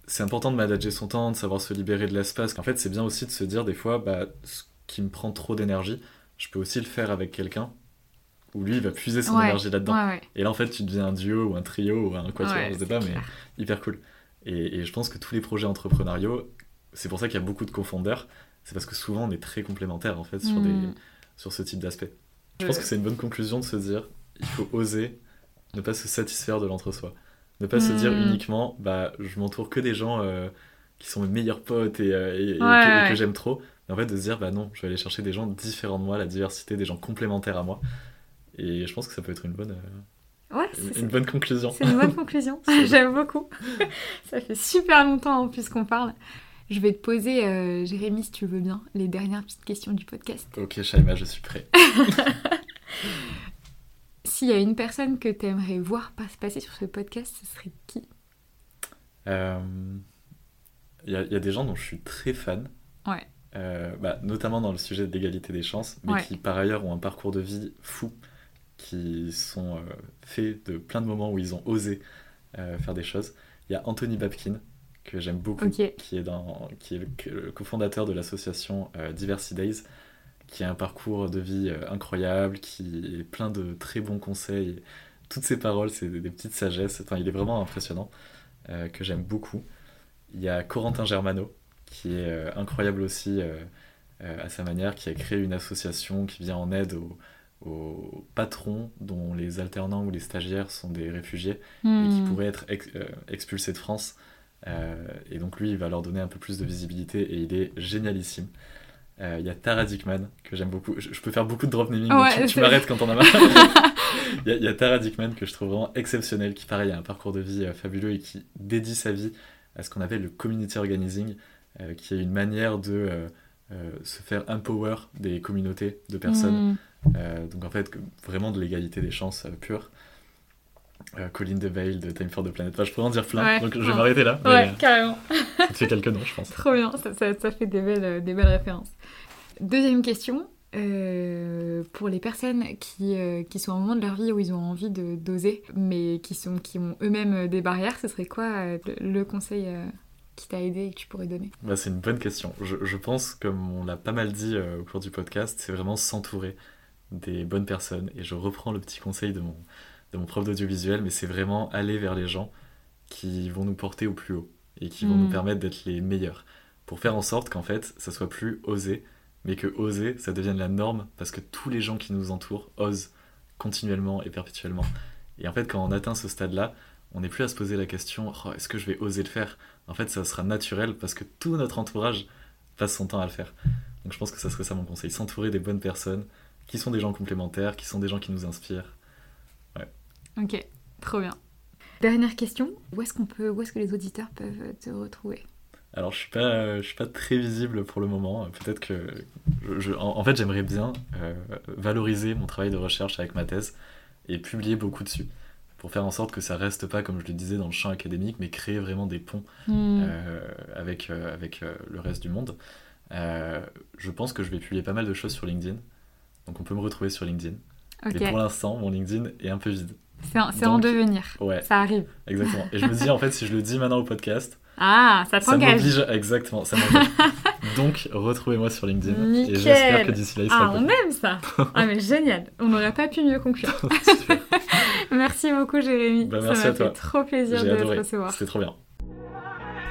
c'est important de manager son temps, de savoir se libérer de l'espace. En fait, c'est bien aussi de se dire des fois, bah, ce qui me prend trop d'énergie, je peux aussi le faire avec quelqu'un où lui il va puiser son Ouais. énergie là-dedans. Ouais, ouais. Et là, en fait, tu deviens un duo ou un trio ou un quatuor, je sais pas, mais hyper cool. Et, et je pense que tous les projets entrepreneuriaux, c'est pour ça qu'il y a beaucoup de cofondeurs, c'est parce que souvent on est très complémentaires en fait sur, des, Mm. sur ce type d'aspect. Je pense que c'est une bonne conclusion de se dire, il faut oser ne pas se satisfaire de l'entre-soi. Ne pas se dire Mm. uniquement, bah, je m'entoure que des gens euh, qui sont mes meilleurs potes et, euh, et- et que, Ouais, j'aime trop. Mais en fait, de se dire, bah non, je vais aller chercher des gens différents de moi, la diversité, des gens complémentaires à moi. Et je pense que ça peut être une bonne, euh, Ouais, une- c'est- une bonne conclusion. C'est une bonne conclusion. J'aime beaucoup. Ça fait super longtemps en plus qu'on parle. Je vais te poser, euh, Jérémy, si tu veux bien, les dernières petites questions du podcast. Ok, Shaima, je suis prêt. S'il y a une personne que tu aimerais voir pas- passer sur ce podcast, ce serait qui? Euh, Il y, a- il y a des gens dont je suis très fan, Ouais. euh, bah, notamment dans le sujet de l'égalité des chances, mais Ouais. qui par ailleurs ont un parcours de vie fou, qui sont euh, faits de plein de moments où ils ont osé euh, faire des choses. Il y a Anthony Babkin, que j'aime beaucoup, qui est, dans, qui est le, cofondateur de l'association euh, Diversity Days, qui a un parcours de vie euh, incroyable, qui est plein de très bons conseils. Toutes ses paroles, c'est des, des petites sagesses. Enfin, il est vraiment impressionnant, euh, que j'aime beaucoup. Il y a Corentin Germano, qui est euh, incroyable aussi à sa manière, qui a créé une association qui vient en aide aux, aux patrons dont les alternants ou les stagiaires sont des réfugiés et qui Hmm. pourraient être ex- expulsés de France. Euh, et donc lui, il va leur donner un peu plus de visibilité et il est génialissime. Euh, Il y a Tara Dickman, que j'aime beaucoup. Je, je peux faire beaucoup de drop naming, donc Ouais, tu, m'arrêtes quand on a marre. Il y, a- il y a Tara Dickman que je trouve vraiment exceptionnelle, qui pareil a un parcours de vie euh, fabuleux et qui dédie sa vie à ce qu'on appelle le community organizing, euh, qui est une manière de se faire empower des communautés de personnes euh, donc en fait, que- vraiment de l'égalité des chances pure. Colin DeBale de Time for the Planet. Enfin, je pourrais en dire plein, Ouais. donc je vais m'arrêter là. mais, Ouais, carrément. ça te fait quelques noms, je pense. Trop bien, ça, ça- ça fait des belles, des belles références. Deuxième question, euh, pour les personnes qui, euh, qui sont au moment de leur vie où ils ont envie de d'oser, mais qui, sont, qui ont eux-mêmes des barrières, ce serait quoi euh, le, conseil euh, qui t'a aidé et que tu pourrais donner? Bah, c'est une bonne question. Je, je pense, comme on l'a pas mal dit euh, au cours du podcast, c'est vraiment s'entourer des bonnes personnes. Et je reprends le petit conseil de mon, de mon prof d'audiovisuel, mais c'est vraiment aller vers les gens qui vont nous porter au plus haut et qui vont nous permettre d'être les meilleurs. Pour faire en sorte qu'en fait, ça soit plus oser, mais que oser, ça devienne la norme parce que tous les gens qui nous entourent osent continuellement et perpétuellement. Et en fait, quand on atteint ce stade-là, on n'est plus à se poser la question Oh, est-ce que je vais oser le faire? En fait, ça sera naturel parce que tout notre entourage passe son temps à le faire. Donc je pense que ça serait ça mon conseil s'entourer des bonnes personnes qui sont des gens complémentaires, qui sont des gens qui nous inspirent. Ok, trop bien. Dernière question, où est-ce que les auditeurs peuvent te retrouver? Alors je suis pas, je suis pas très visible pour le moment. Peut-être que, je, je- en, en fait, j'aimerais bien euh, valoriser mon travail de recherche avec ma thèse et publier beaucoup dessus pour faire en sorte que ça reste pas, comme je le disais, dans le champ académique, mais créer vraiment des ponts Hmm. euh, avec, euh, avec euh, le reste du monde. Euh, je pense que je vais publier pas mal de choses sur LinkedIn. Donc on peut me retrouver sur LinkedIn. Mais pour l'instant, mon LinkedIn est un peu vide. c'est en, en devenir, Ouais, ça arrive. exactement. Et je me dis, en fait, si je le dis maintenant au podcast, Ah, ça ça t'engage m'oblige. Exactement, ça m'engage. donc retrouvez-moi sur LinkedIn. Nickel. Et j'espère que d'ici là, il sera Ah, on aime ça Ah mais génial On n'aurait pas pu mieux conclure. Merci beaucoup Jérémy, Bah, ça merci m'a à toi. fait trop plaisir J'ai de te recevoir. C'était trop bien.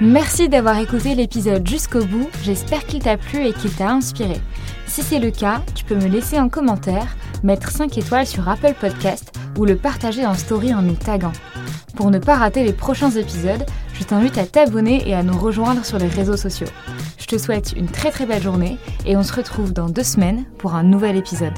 Merci d'avoir écouté l'épisode jusqu'au bout, j'espère qu'il t'a plu et qu'il t'a inspiré. Si c'est le cas, tu peux me laisser un commentaire, mettre 5 étoiles sur Apple Podcast ou le partager en story en nous taguant. Pour ne pas rater les prochains épisodes, je t'invite à t'abonner et à nous rejoindre sur les réseaux sociaux. Je te souhaite une très très belle journée et on se retrouve dans deux semaines pour un nouvel épisode.